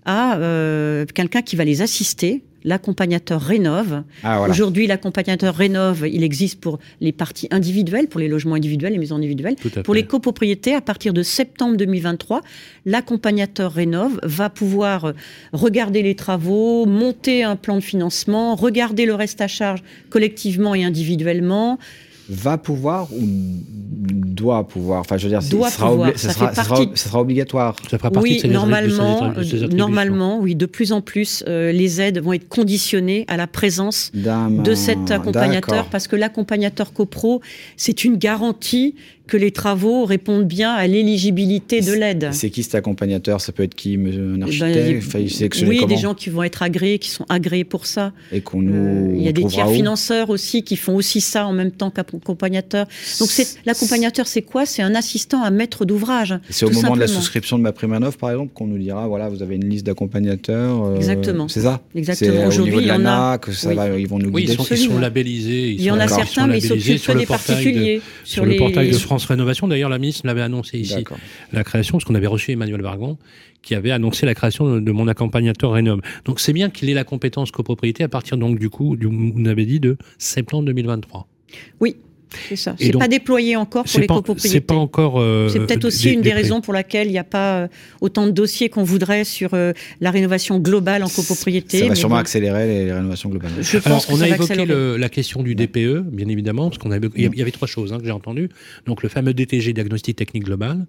Speaker 4: à euh, quelqu'un qui va les assister, l'accompagnateur Rénov.
Speaker 3: Ah, voilà.
Speaker 4: Aujourd'hui, l'accompagnateur Rénov, il existe pour les parties individuelles, pour les logements individuels, les maisons individuelles. Pour les copropriétés, à partir de septembre 2023, l'accompagnateur Rénov va pouvoir euh, regarder les travaux, monter un plan de financement, regarder le reste à charge collectivement et individuellement,
Speaker 3: Va pouvoir ou doit pouvoir Enfin, je veux dire,
Speaker 4: Doit
Speaker 3: sera,
Speaker 4: pouvoir, ça
Speaker 3: ça, sera,
Speaker 4: fait
Speaker 3: ça sera-
Speaker 4: partie-
Speaker 3: ça sera obligatoire.
Speaker 2: Ça fera partie
Speaker 4: oui,
Speaker 2: de
Speaker 4: normalement,
Speaker 2: de
Speaker 4: normalement, oui, de plus en plus, euh, les aides vont être conditionnées à la présence
Speaker 3: D'un-
Speaker 4: de cet accompagnateur,
Speaker 3: D'accord.
Speaker 4: parce que l'accompagnateur copro, c'est une garantie que les travaux répondent bien à l'éligibilité de l'aide.
Speaker 3: C'est qui cet accompagnateur? Ça peut être qui Un
Speaker 4: Ben,
Speaker 3: architecte? Enfin,
Speaker 4: oui, des gens qui vont être agréés, qui sont agréés pour ça.
Speaker 3: Et qu'on
Speaker 4: Euh,
Speaker 3: nous.
Speaker 4: Il y a des tiers
Speaker 3: où?
Speaker 4: financeurs aussi qui font aussi ça en même temps qu'accompagnateur. Donc l'accompagnateur, c'est quoi? C'est un assistant à maître d'ouvrage.
Speaker 3: C'est au moment de la souscription de ma prime à neuf, par exemple, qu'on nous dira voilà, vous avez une liste d'accompagnateurs. euh,
Speaker 4: Exactement.
Speaker 3: C'est ça?
Speaker 4: Exactement.
Speaker 3: Au
Speaker 4: Aujourd'hui, il y en a.
Speaker 3: l'ANA que ça
Speaker 4: Oui.
Speaker 3: va, ils vont nous
Speaker 2: Oui,
Speaker 3: guider.
Speaker 2: ils sont, ils sont labellisés.
Speaker 4: Il y en a certains,
Speaker 2: sont
Speaker 4: mais ils
Speaker 2: labellisés
Speaker 4: s'occupent
Speaker 2: sur
Speaker 4: que des particuliers.
Speaker 2: Sur le portail de
Speaker 4: les-
Speaker 2: France Rénovation, d'ailleurs, la ministre l'avait annoncé ici, la création, parce qu'on avait reçu Emmanuel Vargon, qui avait annoncé la création de, de mon accompagnateur Rénov. Donc c'est bien qu'il ait la compétence copropriété à partir donc du coup, du, vous avez dit, de septembre 2023.
Speaker 4: Oui, c'est ça. C'est
Speaker 2: donc,
Speaker 4: pas déployé encore pour les
Speaker 2: pas,
Speaker 4: copropriétés.
Speaker 2: c'est pas encore. euh,
Speaker 4: C'est peut-être aussi
Speaker 2: des-
Speaker 4: une des, raisons pour laquelle il n'y a pas euh, autant de dossiers qu'on voudrait sur euh, la rénovation globale en copropriété.
Speaker 3: Ça va sûrement
Speaker 4: bon,
Speaker 3: accélérer les, les rénovations globales.
Speaker 4: Je pense
Speaker 2: Alors,
Speaker 4: que
Speaker 2: on
Speaker 4: ça
Speaker 2: a
Speaker 4: va
Speaker 2: évoqué le- la question du DPE, bien évidemment, parce qu'on avait, il y a- il y avait trois choses hein, que j'ai entendues. Donc, le fameux DTG, diagnostic technique global,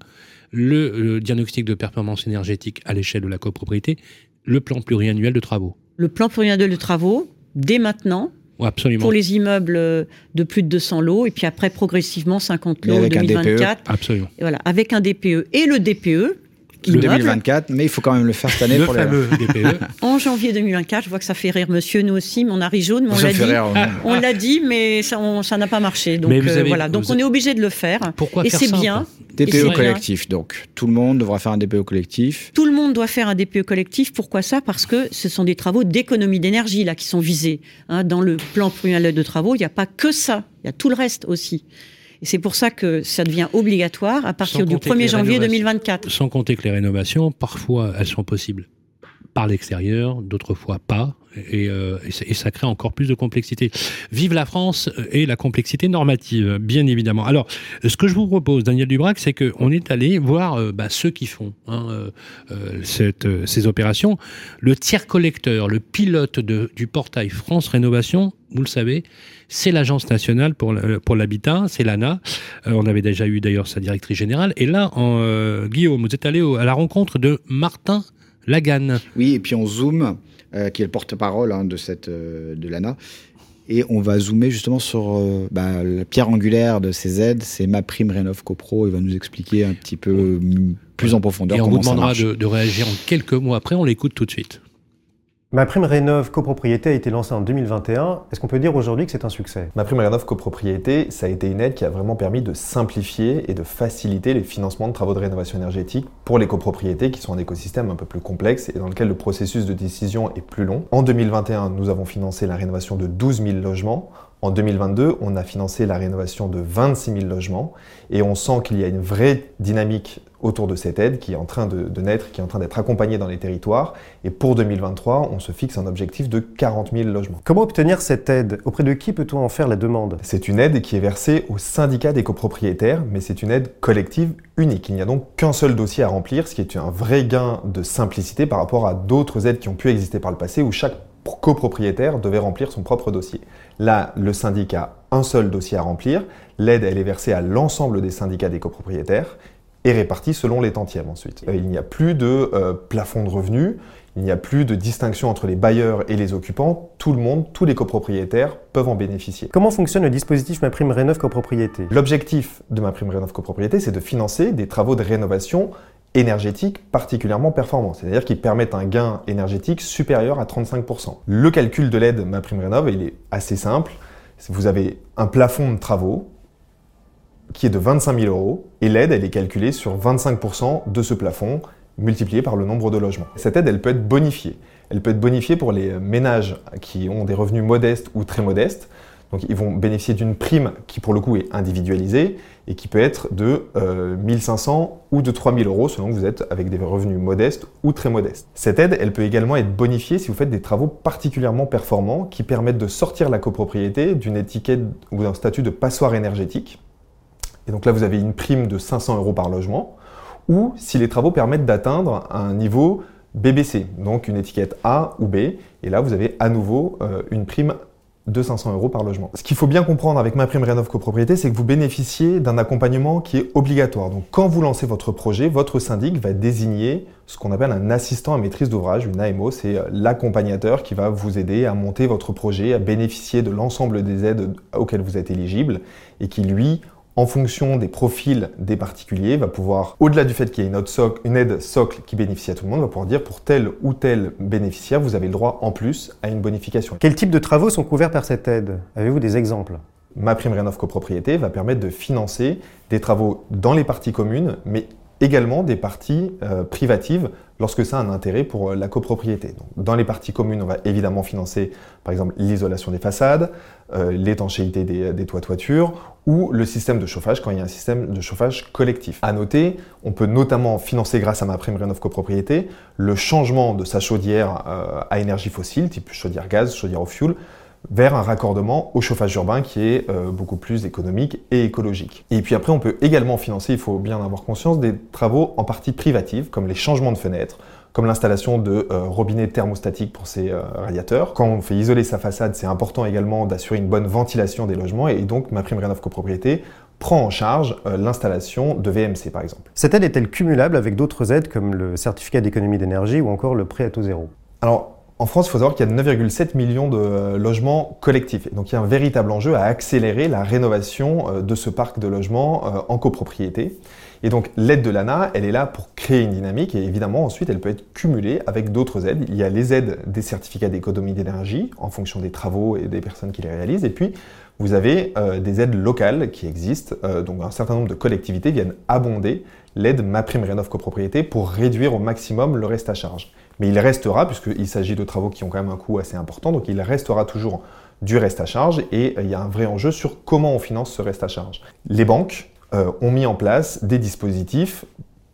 Speaker 2: le, le diagnostic de performance énergétique à l'échelle de la copropriété, le plan pluriannuel de travaux.
Speaker 4: Le plan pluriannuel de travaux, dès maintenant,
Speaker 2: absolument.
Speaker 4: pour les immeubles euh, de plus de 200 lots, et puis après progressivement 50
Speaker 3: Mais
Speaker 4: lots
Speaker 3: DPE.
Speaker 4: 2024.
Speaker 2: Absolument.
Speaker 4: Et voilà, avec un DPE et le DPE.
Speaker 3: Le
Speaker 4: immeuble,
Speaker 3: 2024, mais il faut quand même le faire cette année
Speaker 2: Le
Speaker 3: pour les.
Speaker 2: fameux [laughs] DPE.
Speaker 4: En janvier 2024, je vois que ça fait rire monsieur, nous aussi, mais on a ri jaune, mais on
Speaker 3: Ça
Speaker 4: l'a dit.
Speaker 3: rire.
Speaker 4: On l'a dit, mais ça n'a pas marché. Donc
Speaker 2: Mais vous
Speaker 4: euh,
Speaker 2: avez-
Speaker 4: voilà, donc on est obligé de le faire.
Speaker 2: Pourquoi
Speaker 4: et
Speaker 2: faire
Speaker 4: c'est bien.
Speaker 3: DPE
Speaker 4: bien.
Speaker 3: collectif, donc. Tout le monde devra faire un DPE collectif.
Speaker 4: Tout le monde doit faire un DPE collectif. Pourquoi ça? Parce que ce sont des travaux d'économie d'énergie là qui sont visés. hein. dans le plan pluriannuel de travaux, il n'y a pas que ça, il y a tout le reste aussi. Et c'est pour ça que ça devient obligatoire à partir du
Speaker 2: compter
Speaker 4: 1er
Speaker 2: les
Speaker 4: janvier
Speaker 2: rénovations.
Speaker 4: 2024.
Speaker 2: Sans compter que les rénovations, parfois, elles sont possibles par l'extérieur, d'autres fois pas. Et, euh, et ça- crée encore plus de complexité. Vive la France et la complexité normative, bien évidemment. Alors, ce que je vous propose, Daniel Dubrac, c'est qu'on est allé voir euh, bah, ceux qui font hein, euh, ces opérations. Le tiers collecteur, le pilote du portail France Rénovation, vous le savez, c'est l'Agence nationale pour l'habitat, c'est l'ANA. On avait déjà eu d'ailleurs sa directrice générale. Et là, Guillaume, vous êtes allé à la rencontre de Martin Laganne.
Speaker 3: Oui, et puis on zoome, euh, qui est le porte-parole hein, de, cette, euh, de l'ANA. Et on va zoomer justement sur euh, bah, la pierre angulaire de ces aides, c'est ma prime Rénov CoPro. Il va nous expliquer un petit peu plus en profondeur
Speaker 2: Et on
Speaker 3: comment
Speaker 2: vous demandera de, de réagir en quelques mots après. On l'écoute tout de suite.
Speaker 11: Ma prime Rénov copropriété a été lancée en 2021. Est-ce qu'on peut dire aujourd'hui que c'est un succès?
Speaker 12: Ma prime Rénov copropriété, ça a été une aide qui a vraiment permis de simplifier et de faciliter les financements de travaux de rénovation énergétique pour les copropriétés qui sont un écosystème un peu plus complexe et dans lequel le processus de décision est plus long. En 2021, nous avons financé la rénovation de 12 000 logements. En 2022, on a financé la rénovation de 26 000 logements et on sent qu'il y a une vraie dynamique autour de cette aide qui est en train de, naître, qui est en train d'être accompagnée dans les territoires. Et pour 2023, on se fixe un objectif de 40 000 logements.
Speaker 11: Comment obtenir cette aide? Auprès de qui peut-on en faire la demande?
Speaker 12: C'est une aide qui est versée au syndicat des copropriétaires, mais c'est une aide collective unique. Il n'y a donc qu'un seul dossier à remplir, ce qui est un vrai gain de simplicité par rapport à d'autres aides qui ont pu exister par le passé où chaque copropriétaire devait remplir son propre dossier. Là, le syndicat a un seul dossier à remplir. L'aide, elle est versée à l'ensemble des syndicats des copropriétaires et répartie selon les tantièmes ensuite. Euh, il n'y a plus de euh, plafond de revenus, il n'y a plus de distinction entre les bailleurs et les occupants. Tout le monde, tous les copropriétaires peuvent en bénéficier.
Speaker 11: Comment fonctionne le dispositif Ma Prime Rénov Copropriété?
Speaker 12: L'objectif de Ma Prime Rénov Copropriété, c'est de financer des travaux de rénovation énergétique particulièrement performants, c'est-à-dire qui permettent un gain énergétique supérieur à 35%. Le calcul de l'aide MaPrimeRénov, il est assez simple. Vous avez un plafond de travaux qui est de 25 000 euros et l'aide, elle est calculée sur 25% de ce plafond multiplié par le nombre de logements. Cette aide, elle peut être bonifiée. Elle peut être bonifiée pour les ménages qui ont des revenus modestes ou très modestes. Donc ils vont bénéficier d'une prime qui pour le coup est individualisée et qui peut être de 1500 euh, ou de 3000 euros selon que vous êtes avec des revenus modestes ou très modestes. Cette aide, elle peut également être bonifiée si vous faites des travaux particulièrement performants qui permettent de sortir la copropriété d'une étiquette ou d'un statut de passoire énergétique. Et donc là, vous avez une prime de 500 euros par logement. Ou si les travaux permettent d'atteindre un niveau BBC, donc une étiquette A ou B. Et là, vous avez à nouveau euh, une prime de 500 euros par logement. Ce qu'il faut bien comprendre avec ma prime Rénov copropriété, c'est que vous bénéficiez d'un accompagnement qui est obligatoire. Donc quand vous lancez votre projet, votre syndic va désigner ce qu'on appelle un assistant à maîtrise d'ouvrage, une AMO, c'est euh, l'accompagnateur qui va vous aider à monter votre projet, à bénéficier de l'ensemble des aides auxquelles vous êtes éligible et qui lui en fonction des profils des particuliers, va pouvoir, au-delà du fait qu'il y ait une, aide socle qui bénéficie à tout le monde, va pouvoir dire pour tel ou tel bénéficiaire, vous avez le droit en plus à une bonification.
Speaker 11: Quels types de travaux sont couverts par cette aide? Avez-vous des exemples?
Speaker 12: Ma prime Rénov copropriété va permettre de financer des travaux dans les parties communes, mais également des parties euh, privatives lorsque ça a un intérêt pour euh, la copropriété. dans les parties communes, on va évidemment financer par exemple l'isolation des façades, euh, l'étanchéité des, des toits toitures ou le système de chauffage quand il y a un système de chauffage collectif. À noter, on peut notamment financer grâce à ma prime Rénov copropriété le changement de sa chaudière à énergie fossile, type chaudière gaz, chaudière au fioul, vers un raccordement au chauffage urbain qui est euh, beaucoup plus économique et écologique. Et puis après, on peut également financer, il faut bien avoir conscience, des travaux en partie privatifs, comme les changements de fenêtres, comme l'installation de euh, robinets thermostatiques pour ces euh, radiateurs. Quand on fait isoler sa façade, c'est important également d'assurer une bonne ventilation des logements et donc ma prime Rénov copropriété prend en charge l'installation de VMC par exemple.
Speaker 11: Cette aide est-elle cumulable avec d'autres aides comme le certificat d'économie d'énergie ou encore le prêt à taux zéro?
Speaker 12: Alors en France, il faut savoir qu'il y a 9,7 millions de euh, logements collectifs. donc il y a un véritable enjeu à accélérer la rénovation euh, de ce parc de logements euh, en copropriété. Et donc l'aide de l'ANA, elle est là pour créer une dynamique et évidemment ensuite elle peut être cumulée avec d'autres aides. Il y a les aides des certificats d'économie d'énergie en fonction des travaux et des personnes qui les réalisent. Et puis vous avez des aides locales qui existent. donc un certain nombre de collectivités viennent abonder l'aide MaPrimeRénov copropriété pour réduire au maximum le reste à charge. Mais il restera, puisqu'il s'agit de travaux qui ont quand même un coût assez important, donc il restera toujours du reste à charge et euh, il y a un vrai enjeu sur comment on finance ce reste à charge. Les banques euh, ont mis en place des dispositifs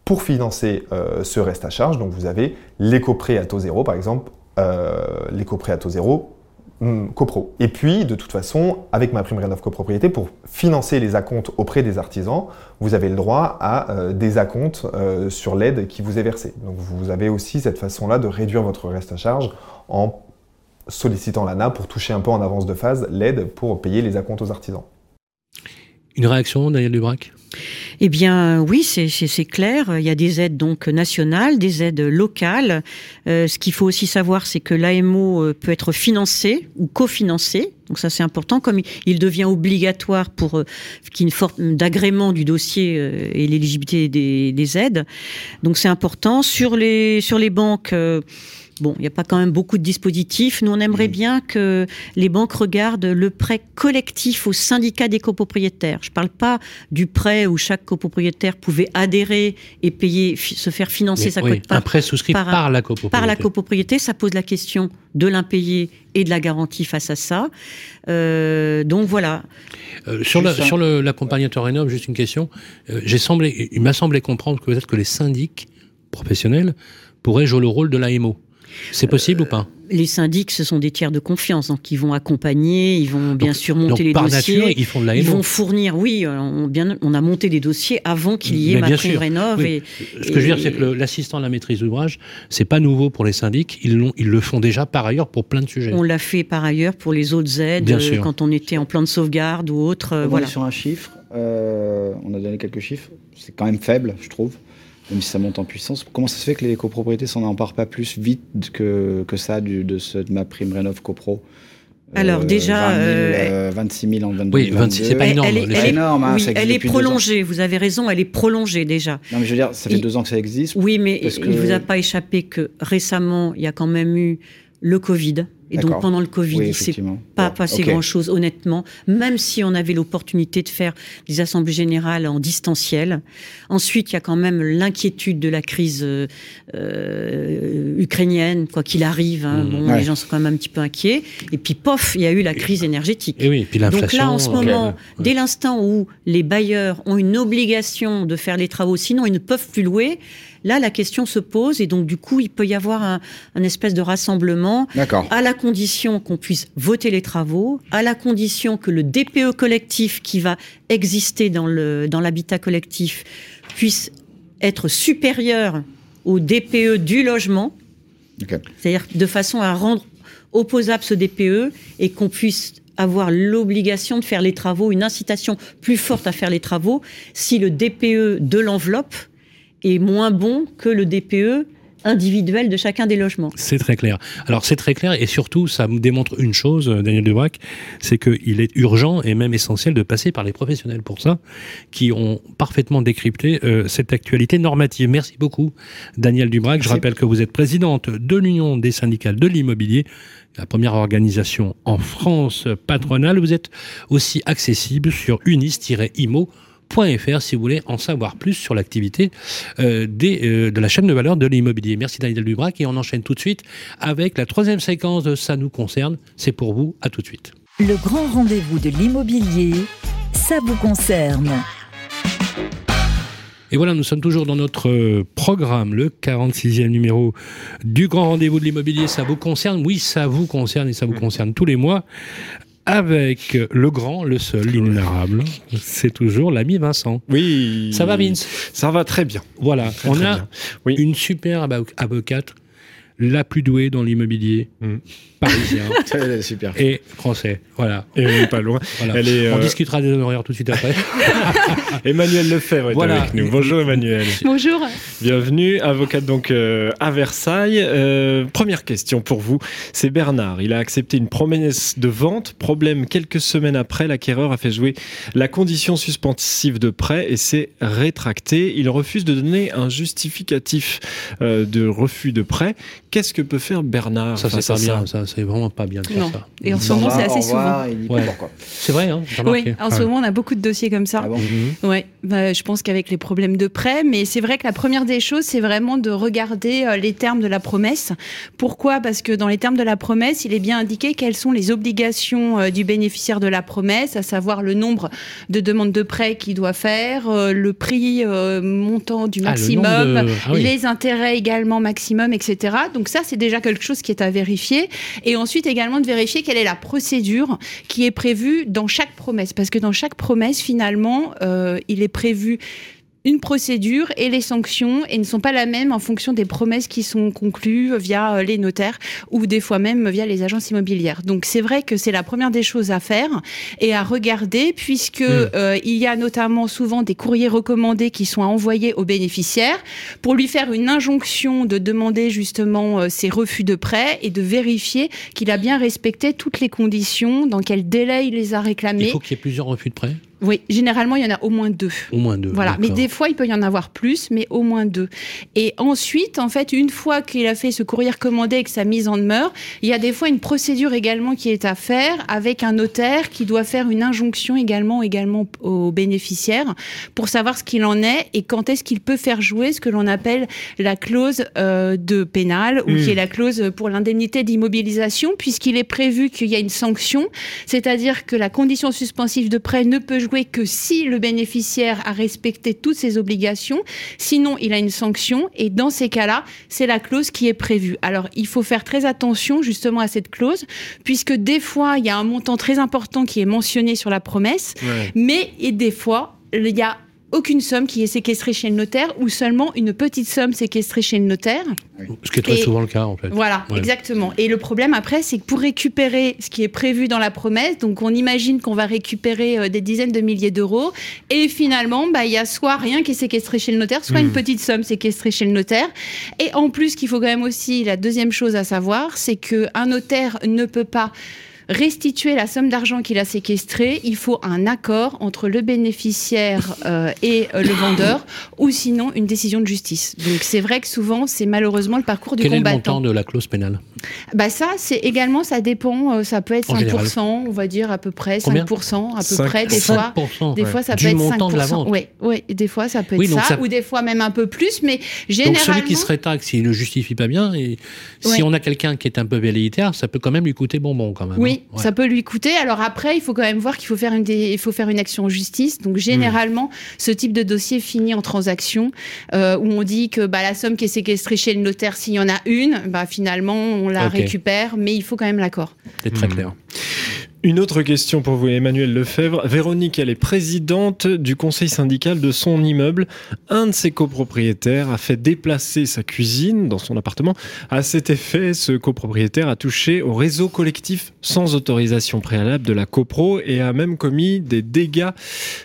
Speaker 12: pour financer euh, ce reste à charge. Donc vous avez l'éco-prêt à taux zéro, par exemple, l'éco-prêt à taux zéro copro. Et puis, de toute façon, avec ma prime rénov copropriété, pour financer les acomptes auprès des artisans, vous avez le droit à euh, des acomptes euh, sur l'aide qui vous est versée. Donc vous avez aussi cette façon-là de réduire votre reste à charge en sollicitant l'ANA pour toucher un peu en avance de phase l'aide pour payer les acomptes aux artisans.
Speaker 2: Une réaction, Daniel Dubrac?
Speaker 4: Eh bien, oui, c'est clair. Il y a des aides donc nationales, des aides locales. Euh, ce qu'il faut aussi savoir, c'est que l'AMO euh, peut être financé ou cofinancé. Donc ça, c'est important. Comme il devient obligatoire pour euh, qu'il y ait une forme d'agrément du dossier et l'éligibilité des, des, aides. Donc c'est important. Sur les banques Bon, il n'y a pas quand même beaucoup de dispositifs. Nous, on aimerait bien que les banques regardent le prêt collectif au syndicat des copropriétaires. Je ne parle pas du prêt où chaque copropriétaire pouvait adhérer et payer, se faire financer
Speaker 2: Mais
Speaker 4: sa
Speaker 2: oui,
Speaker 4: cote
Speaker 2: un prêt souscrit par la copropriété.
Speaker 4: Par la copropriété, ça pose la question de l'impayé et de la garantie face à ça. Euh, donc voilà.
Speaker 2: Euh, sur le,
Speaker 4: Juste un-
Speaker 2: sur le- l'accompagnateur Rénov, juste une question. Euh, j'ai semblé, il m'a semblé comprendre que peut-être que les syndics professionnels pourraient jouer le rôle de l'AMO. C'est possible ou pas
Speaker 4: Les syndics, ce sont des tiers de confiance, donc ils vont accompagner, ils vont bien
Speaker 2: Donc-
Speaker 4: sûr monter
Speaker 2: donc,
Speaker 4: les
Speaker 2: par
Speaker 4: dossiers.
Speaker 2: nature, ils font de la
Speaker 4: Ils vont fournir, oui, euh, on, bien, on a monté des dossiers avant qu'il y ait
Speaker 2: Mais
Speaker 4: ma
Speaker 2: bien
Speaker 4: prime
Speaker 2: sûr.
Speaker 4: rénov.
Speaker 2: Oui.
Speaker 4: Et,
Speaker 2: Ce que je veux dire, c'est que l'assistant à la maîtrise d'ouvrage, c'est pas nouveau pour les syndics. Ils, le font déjà par ailleurs pour plein de sujets.
Speaker 4: On l'a fait par ailleurs pour les autres aides,
Speaker 2: Bien
Speaker 4: euh,
Speaker 2: sûr.
Speaker 4: quand on était en plan de sauvegarde ou autre. euh,
Speaker 3: On
Speaker 4: voilà.
Speaker 3: est sur un chiffre, euh, on a donné quelques chiffres, c'est quand même faible, je trouve, même si ça monte en puissance. Comment ça se fait que les copropriétés s'en emparent pas plus vite que, que ça du, de, ce, de ma prime Rénov CoPro?
Speaker 4: Alors, déjà,
Speaker 3: 20 000,
Speaker 4: euh,
Speaker 3: euh, 26 000 en 22
Speaker 2: Oui, 26, c'est pas énorme,
Speaker 4: Elle, est- elle
Speaker 3: énorme, hein,
Speaker 4: oui, elle est prolongée, vous avez raison, elle est prolongée déjà.
Speaker 3: Non, mais je veux dire, ça fait
Speaker 4: Il-
Speaker 3: deux ans que ça existe.
Speaker 4: Oui, mais il ne
Speaker 3: que-
Speaker 4: vous a pas échappé que récemment, il y a quand même eu le Covid. Et donc pendant le Covid,
Speaker 3: Oui,
Speaker 4: il s'est
Speaker 3: effectivement.
Speaker 4: pas
Speaker 3: Bon,
Speaker 4: passé grand-chose, honnêtement, même si on avait l'opportunité de faire des assemblées générales en distanciel. Ensuite, il y a quand même l'inquiétude de la crise euh, euh, ukrainienne, quoi qu'il arrive. hein.
Speaker 2: Mmh.
Speaker 4: Bon,
Speaker 2: Ouais.
Speaker 4: Les gens sont quand même un petit peu inquiets. Et puis, pof, il y a eu la crise énergétique.
Speaker 2: Et oui, et puis
Speaker 4: Donc là, en ce
Speaker 2: euh,
Speaker 4: moment,
Speaker 2: ouais.
Speaker 4: dès l'instant où les bailleurs ont une obligation de faire les travaux, sinon ils ne peuvent plus louer, là, la question se pose et donc du coup, il peut y avoir un, un espèce de rassemblement à la condition qu'on puisse voter les travaux, à la condition que le DPE collectif qui va exister dans le dans l'habitat collectif puisse être supérieur au DPE du logement, c'est-à-dire de façon à rendre opposable ce DPE et qu'on puisse avoir l'obligation de faire les travaux, une incitation plus forte à faire les travaux si le DPE de l'enveloppe est moins bon que le DPE individuel de chacun des logements.
Speaker 2: C'est très clair. Alors c'est très clair et surtout ça me démontre une chose, euh, Daniel Debrac, c'est qu'il est urgent et même essentiel de passer par les professionnels pour ça, qui ont parfaitement décrypté euh, cette actualité normative. Merci beaucoup, Daniel Dubrac. Je rappelle que vous êtes présidente de l'Union des syndicats de l'immobilier, la première organisation en France patronale. Vous êtes aussi accessible sur unis-imo .fr si vous voulez en savoir plus sur l'activité euh, des, euh, de la chaîne de valeur de l'immobilier. Merci Daniel Dubrac et on enchaîne tout de suite avec la troisième séquence de Ça nous concerne. C'est pour vous, à tout de suite.
Speaker 1: Le grand rendez-vous de l'immobilier, ça vous concerne.
Speaker 2: Et voilà, nous sommes toujours dans notre euh, programme, le 46e numéro du grand rendez-vous de l'immobilier. Ça vous concerne Oui, ça vous concerne et ça vous concerne tous les mois. Avec le grand, le seul, l'inénarrable, c'est toujours l'ami Vincent.
Speaker 7: Oui.
Speaker 2: Ça va, Vince?
Speaker 7: Ça va très bien.
Speaker 2: Voilà,
Speaker 7: Très,
Speaker 2: on
Speaker 7: très
Speaker 2: a.
Speaker 7: Oui.
Speaker 2: une super avo- avocate, la plus douée dans l'immobilier,
Speaker 7: Mm.
Speaker 2: Parisien [laughs]
Speaker 3: super.
Speaker 2: et français. Voilà.
Speaker 7: Et pas loin.
Speaker 2: Voilà.
Speaker 7: Elle est,
Speaker 2: On
Speaker 7: euh,
Speaker 2: discutera des honoraires tout de suite après. [laughs]
Speaker 7: Emmanuel Lefebvre est
Speaker 2: Voilà.
Speaker 7: avec nous. Bonjour Emmanuel.
Speaker 9: Bonjour.
Speaker 7: Bienvenue, avocate donc euh, à Versailles. Euh, première question pour vous, c'est Bernard. Il a accepté une promesse de vente. Problème, quelques semaines après, l'acquéreur a fait jouer la condition suspensive de prêt et s'est rétracté. Il refuse de donner un justificatif euh, de refus de prêt. Qu'est-ce que peut faire Bernard
Speaker 2: ça, c'est pas bien. Ça, c'est vraiment pas bien de faire
Speaker 13: Non.
Speaker 2: ça.
Speaker 13: Et en ce moment, c'est assez souvent.
Speaker 2: Ouais.
Speaker 3: pourquoi.
Speaker 2: C'est vrai, hein
Speaker 13: Oui, en ce
Speaker 2: Ouais.
Speaker 13: moment, on a beaucoup de dossiers comme ça.
Speaker 3: Ah bon
Speaker 2: Mhm.
Speaker 13: Ouais, bah, je pense qu'avec les problèmes de prêt, mais c'est vrai que la première des choses, c'est vraiment de regarder euh, les termes de la promesse. Pourquoi? Parce que dans les termes de la promesse, il est bien indiqué quelles sont les obligations euh, du bénéficiaire de la promesse, à savoir le nombre de demandes de prêt qu'il doit faire, euh, le prix euh, montant du
Speaker 2: Ah, le
Speaker 13: maximum,
Speaker 2: de- ah oui.
Speaker 13: les intérêts également maximum, etc. Donc ça, c'est déjà quelque chose qui est à vérifier. Et ensuite également de vérifier quelle est la procédure qui est prévue dans chaque promesse. Parce que dans chaque promesse, finalement, euh, il est prévu une procédure et les sanctions et ne sont pas la même en fonction des promesses qui sont conclues via euh, les notaires ou des fois même via les agences immobilières. Donc c'est vrai que c'est la première des choses à faire et à regarder puisque euh, il y a notamment souvent des courriers recommandés qui sont à envoyer aux bénéficiaires pour lui faire une injonction de demander justement euh, ses refus de prêt et de vérifier qu'il a bien respecté toutes les conditions, dans quel délai il les a
Speaker 2: Il
Speaker 13: réclamés.
Speaker 2: faut qu'il y ait plusieurs refus de prêt?
Speaker 13: Oui, généralement, il y en a au moins deux.
Speaker 2: Au moins deux.
Speaker 13: Voilà, mais des fois, il peut y en avoir plus, mais au moins deux. Et ensuite, en fait, une fois qu'il a fait ce courrier recommandé et que sa mise en demeure, il y a des fois une procédure également qui est à faire avec un notaire qui doit faire une injonction également, également au bénéficiaire pour savoir ce qu'il en est et quand est-ce qu'il peut faire jouer ce que l'on appelle la clause euh, de pénal ou qui est la clause pour l'indemnité d'immobilisation puisqu'il est prévu qu'il y a une sanction, c'est-à-dire que la condition suspensive de prêt ne peut jouer que si le bénéficiaire a respecté toutes ses obligations, sinon il a une sanction et dans ces cas-là, c'est la clause qui est prévue. Alors il faut faire très attention justement à cette clause puisque des fois il y a un montant très important qui est mentionné sur la promesse,
Speaker 14: Ouais.
Speaker 13: mais et des fois il y a aucune somme qui est séquestrée chez le notaire ou seulement une petite somme séquestrée chez le notaire.
Speaker 2: Ce qui est très
Speaker 13: Et-
Speaker 2: souvent le cas, en fait.
Speaker 13: Voilà,
Speaker 2: Ouais.
Speaker 13: exactement. Et le problème après, c'est que pour récupérer ce qui est prévu dans la promesse, donc on imagine qu'on va récupérer euh, des dizaines de milliers d'euros, et finalement, bah, il y a soit rien qui est séquestré chez le notaire, soit une petite somme séquestrée chez le notaire. Et en plus, qu'il faut quand même aussi, la deuxième chose à savoir, c'est qu'un notaire ne peut pas restituer la somme d'argent qu'il a séquestrée, il faut un accord entre le bénéficiaire [laughs] euh, et euh, le vendeur, ou sinon une décision de justice. Donc c'est vrai que souvent, c'est malheureusement le parcours du
Speaker 2: Quel est le
Speaker 13: combattant.
Speaker 2: montant de la clause pénale?
Speaker 13: Bah ça, c'est également, ça dépend. euh, ça peut être
Speaker 2: En
Speaker 13: 5%, on va dire à peu près,
Speaker 2: Combien?
Speaker 13: 5% à peu
Speaker 2: 5%.
Speaker 13: près. Des fois,
Speaker 2: 5%,
Speaker 13: des
Speaker 2: ouais.
Speaker 13: fois ça
Speaker 2: Du
Speaker 13: peut être
Speaker 2: montant
Speaker 13: 5%.
Speaker 2: de la vente.
Speaker 13: Oui, oui, des fois ça peut être
Speaker 2: Oui, donc
Speaker 13: ça,
Speaker 2: ça-
Speaker 13: ou des fois même un peu plus, mais
Speaker 2: Donc
Speaker 13: généralement.
Speaker 2: celui qui se rétracte, s'il ne justifie pas bien, et si
Speaker 13: Ouais.
Speaker 2: on a quelqu'un qui est un peu velléitaire, ça peut quand même lui coûter bonbon quand même.
Speaker 13: Oui,
Speaker 2: Ouais.
Speaker 13: ça peut lui coûter. Alors après, il faut quand même voir qu'il faut faire une, dé- il faut faire une action en justice. Donc généralement, ce type de dossier finit en transaction euh, où on dit que bah, la somme qui est séquestrée chez le notaire, s'il y en a une, bah, finalement on la récupère, mais il faut quand même l'accord.
Speaker 2: C'est très
Speaker 7: Hmm.
Speaker 2: clair.
Speaker 7: Une autre question pour vous, Emmanuel Lefebvre. Véronique, elle est présidente du conseil syndical de son immeuble. Un de ses copropriétaires a fait déplacer sa cuisine dans son appartement. À cet effet, ce copropriétaire a touché au réseau collectif sans autorisation préalable de la copro et a même commis des dégâts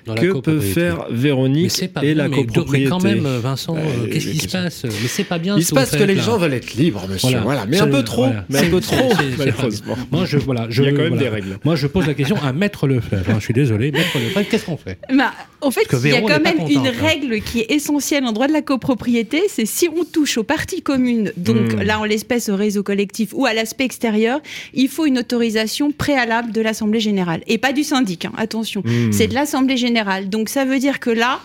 Speaker 2: Dans
Speaker 7: que peut faire Véronique
Speaker 2: Mais c'est pas
Speaker 7: et
Speaker 2: bien,
Speaker 7: la
Speaker 2: mais,
Speaker 7: copropriété.
Speaker 2: mais quand même, Vincent,
Speaker 7: Ouais,
Speaker 2: euh, qu'est-ce qui se passe? Mais c'est pas bien.
Speaker 12: Il se passe que les gens veulent être libres, monsieur. Voilà, mais
Speaker 2: Ça,
Speaker 12: un peu trop.
Speaker 2: voilà.
Speaker 12: Mais un peu
Speaker 2: C'est-
Speaker 12: trop, [laughs] malheureusement.
Speaker 2: Moi, je, voilà, je,
Speaker 7: Il y a quand même
Speaker 2: voilà.
Speaker 7: des règles.
Speaker 2: Moi, je pose la question à Maître Lefebvre. hein, je suis désolé, Maître Lefebvre, qu'est-ce qu'on fait?
Speaker 13: Bah, en fait, il y a quand même une
Speaker 2: hein.
Speaker 13: règle qui est essentielle en droit de la copropriété, c'est si on touche aux parties communes, donc
Speaker 2: Hmm.
Speaker 13: là en l'espèce au réseau collectif ou à l'aspect extérieur, il faut une autorisation préalable de l'Assemblée générale et pas du syndic. hein, attention,
Speaker 2: Hmm.
Speaker 13: c'est de l'Assemblée générale. Donc ça veut dire que là,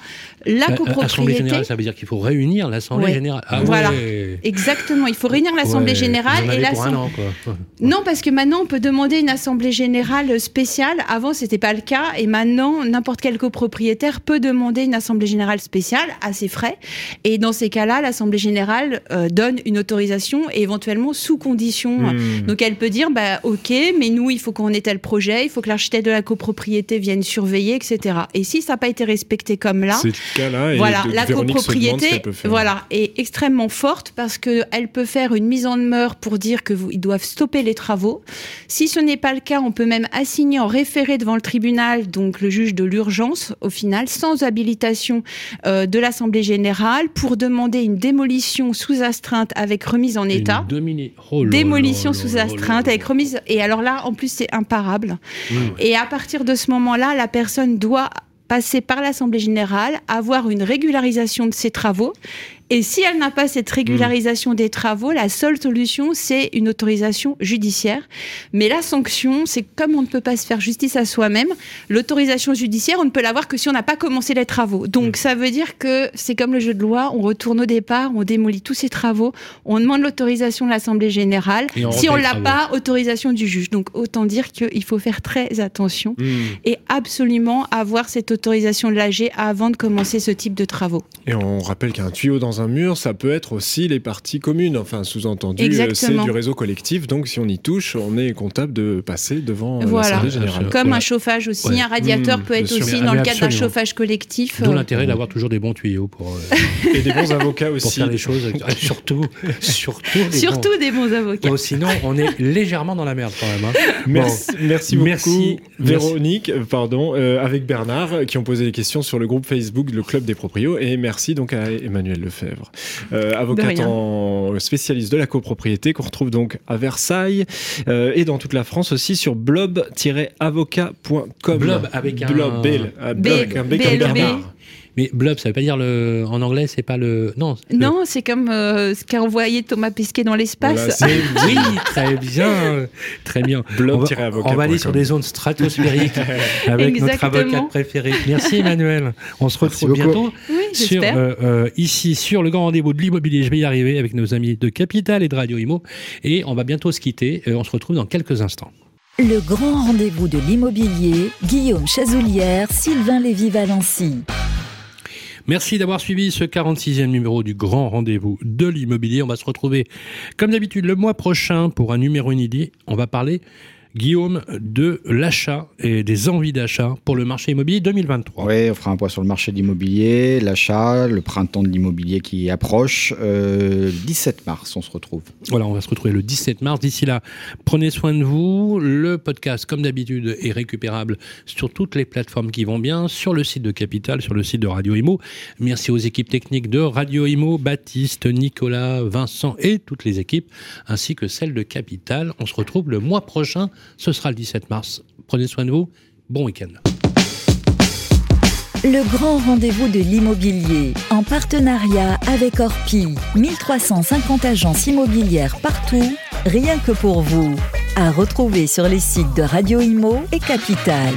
Speaker 13: la
Speaker 2: Euh, Assemblée
Speaker 13: copropriété.
Speaker 2: générale, ça veut dire qu'il faut réunir l'Assemblée
Speaker 13: Ouais.
Speaker 2: générale. Ah
Speaker 13: voilà,
Speaker 2: ouais.
Speaker 13: exactement. Il faut réunir l'Assemblée
Speaker 2: Ouais.
Speaker 13: générale et l'Assemblée. [laughs] Non, parce que maintenant, on peut demander une assemblée générale spéciale. Avant, c'était pas le cas. Et maintenant, n'importe quel copropriétaire peut demander une assemblée générale spéciale à ses frais. Et dans ces cas-là, l'assemblée générale euh, donne une autorisation et éventuellement sous condition.
Speaker 14: Hmm.
Speaker 13: Donc, elle peut dire, bah, OK, mais nous, il faut qu'on ait tel projet, il faut que l'architecte de la copropriété vienne surveiller, etc. Et si ça n'a pas été respecté comme là,
Speaker 7: Et
Speaker 13: voilà,
Speaker 7: de-
Speaker 13: la
Speaker 7: Véronique se demande ce
Speaker 13: copropriété,
Speaker 7: qu'elle peut faire.
Speaker 13: voilà, est extrêmement forte parce que elle peut faire une mise en demeure pour dire que vous, ils doivent stopper les travaux. Si ce n'est pas le cas, on peut même assigner en référé devant le tribunal, donc le juge de l'urgence, au final, sans habilitation euh, de l'Assemblée générale, pour demander une démolition sous astreinte avec remise en état.
Speaker 2: Une domini- Oh
Speaker 13: Démolition sous astreinte avec remise. Et alors là, en plus, c'est imparable.
Speaker 2: Mmh.
Speaker 13: Et à partir de ce moment-là, la personne doit passer par l'Assemblée générale, avoir une régularisation de ses travaux. Et si elle n'a pas cette régularisation des travaux, la seule solution, c'est une autorisation judiciaire. Mais la sanction, c'est comme on ne peut pas se faire justice à soi-même, l'autorisation judiciaire, on ne peut l'avoir que si on n'a pas commencé les travaux. Donc ça veut dire que c'est comme le jeu de loi, on retourne au départ, on démolit tous ces travaux, on demande l'autorisation de l'Assemblée générale.
Speaker 2: On
Speaker 13: Si on
Speaker 2: les
Speaker 13: l'a pas, autorisation du juge. Donc autant dire qu'il faut faire très attention
Speaker 7: Hmm.
Speaker 13: et absolument avoir cette autorisation de l'AG avant de commencer ce type de travaux.
Speaker 7: Et on rappelle qu'un tuyau dans un mur, ça peut être aussi les parties communes. Enfin, sous-entendu, euh, c'est du réseau collectif. Donc, si on y touche, on est comptable de passer devant euh,
Speaker 13: Voilà.
Speaker 7: l'Assemblée générale.
Speaker 13: Comme un chauffage aussi,
Speaker 2: Ouais.
Speaker 13: un radiateur
Speaker 7: Mmh,
Speaker 13: peut être aussi
Speaker 2: Mais-
Speaker 13: dans le cadre d'un chauffage collectif.
Speaker 2: D'où
Speaker 13: euh,
Speaker 2: l'intérêt d'avoir toujours des bons tuyaux pour, euh,
Speaker 7: Et des bons avocats
Speaker 2: pour
Speaker 7: aussi.
Speaker 2: faire les choses. [laughs] surtout, surtout, des
Speaker 13: Surtout
Speaker 2: bons-
Speaker 13: des bons avocats.
Speaker 2: Sinon, on est légèrement dans la merde quand même. hein. [laughs]
Speaker 7: Merci,
Speaker 2: Bon.
Speaker 7: merci beaucoup,
Speaker 2: Merci.
Speaker 7: Véronique, pardon, euh, avec Bernard, qui ont posé des questions sur le groupe Facebook, le Club des Proprios. Et merci donc à Emmanuel Lefebvre. Lefebvre, euh, avocate en spécialiste de la copropriété qu'on retrouve donc à Versailles euh, et dans toute la France aussi sur blob-avocat.com.
Speaker 2: Blob avec un
Speaker 7: Blob, avec un B comme Bernard.
Speaker 2: Mais blob, ça veut pas dire le. En anglais, c'est pas le. Non. le-
Speaker 13: Non, c'est comme euh, ce qu'a envoyé Thomas Pesquet dans l'espace.
Speaker 2: Mais [laughs] oui, très bien, très bien. On va,
Speaker 7: Blob-avocat.com.
Speaker 2: on va aller sur des zones stratosphériques [laughs] avec notre
Speaker 13: Exactement.
Speaker 2: avocate préférée. Merci Emmanuel. On se retrouve bientôt
Speaker 13: Oui,
Speaker 2: sur,
Speaker 13: j'espère.
Speaker 2: euh, euh, ici sur le grand rendez-vous de l'immobilier. Je vais y arriver avec nos amis de Capital et de Radio Imo. Et on va bientôt se quitter. Euh, on se retrouve dans quelques instants.
Speaker 1: Le grand rendez-vous de l'immobilier, Guillaume Chazoulière, Sylvain Lévy-Valency.
Speaker 2: Merci d'avoir suivi ce 46e numéro du grand rendez-vous de l'immobilier. On va se retrouver comme d'habitude le mois prochain pour un numéro inédit. On va parler, Guillaume, de l'achat et des envies d'achat pour le marché immobilier 2023.
Speaker 3: Oui, on fera un point sur le marché de l'immobilier, l'achat, le printemps de l'immobilier qui approche. Euh, 17 mars, on se retrouve.
Speaker 2: Voilà, on va se retrouver le 17 mars. D'ici là, prenez soin de vous. Le podcast, comme d'habitude, est récupérable sur toutes les plateformes qui vont bien, sur le site de Capital, sur le site de Radio Imo. Merci aux équipes techniques de Radio Imo, Baptiste, Nicolas, Vincent et toutes les équipes, ainsi que celles de Capital. On se retrouve le mois prochain. Ce sera le 17 mars. Prenez soin de vous. Bon week-end.
Speaker 1: Le grand rendez-vous de l'immobilier, en partenariat avec Orpi, 1350 agences immobilières partout, rien que pour vous. À retrouver sur les sites de Radio Imo et Capital.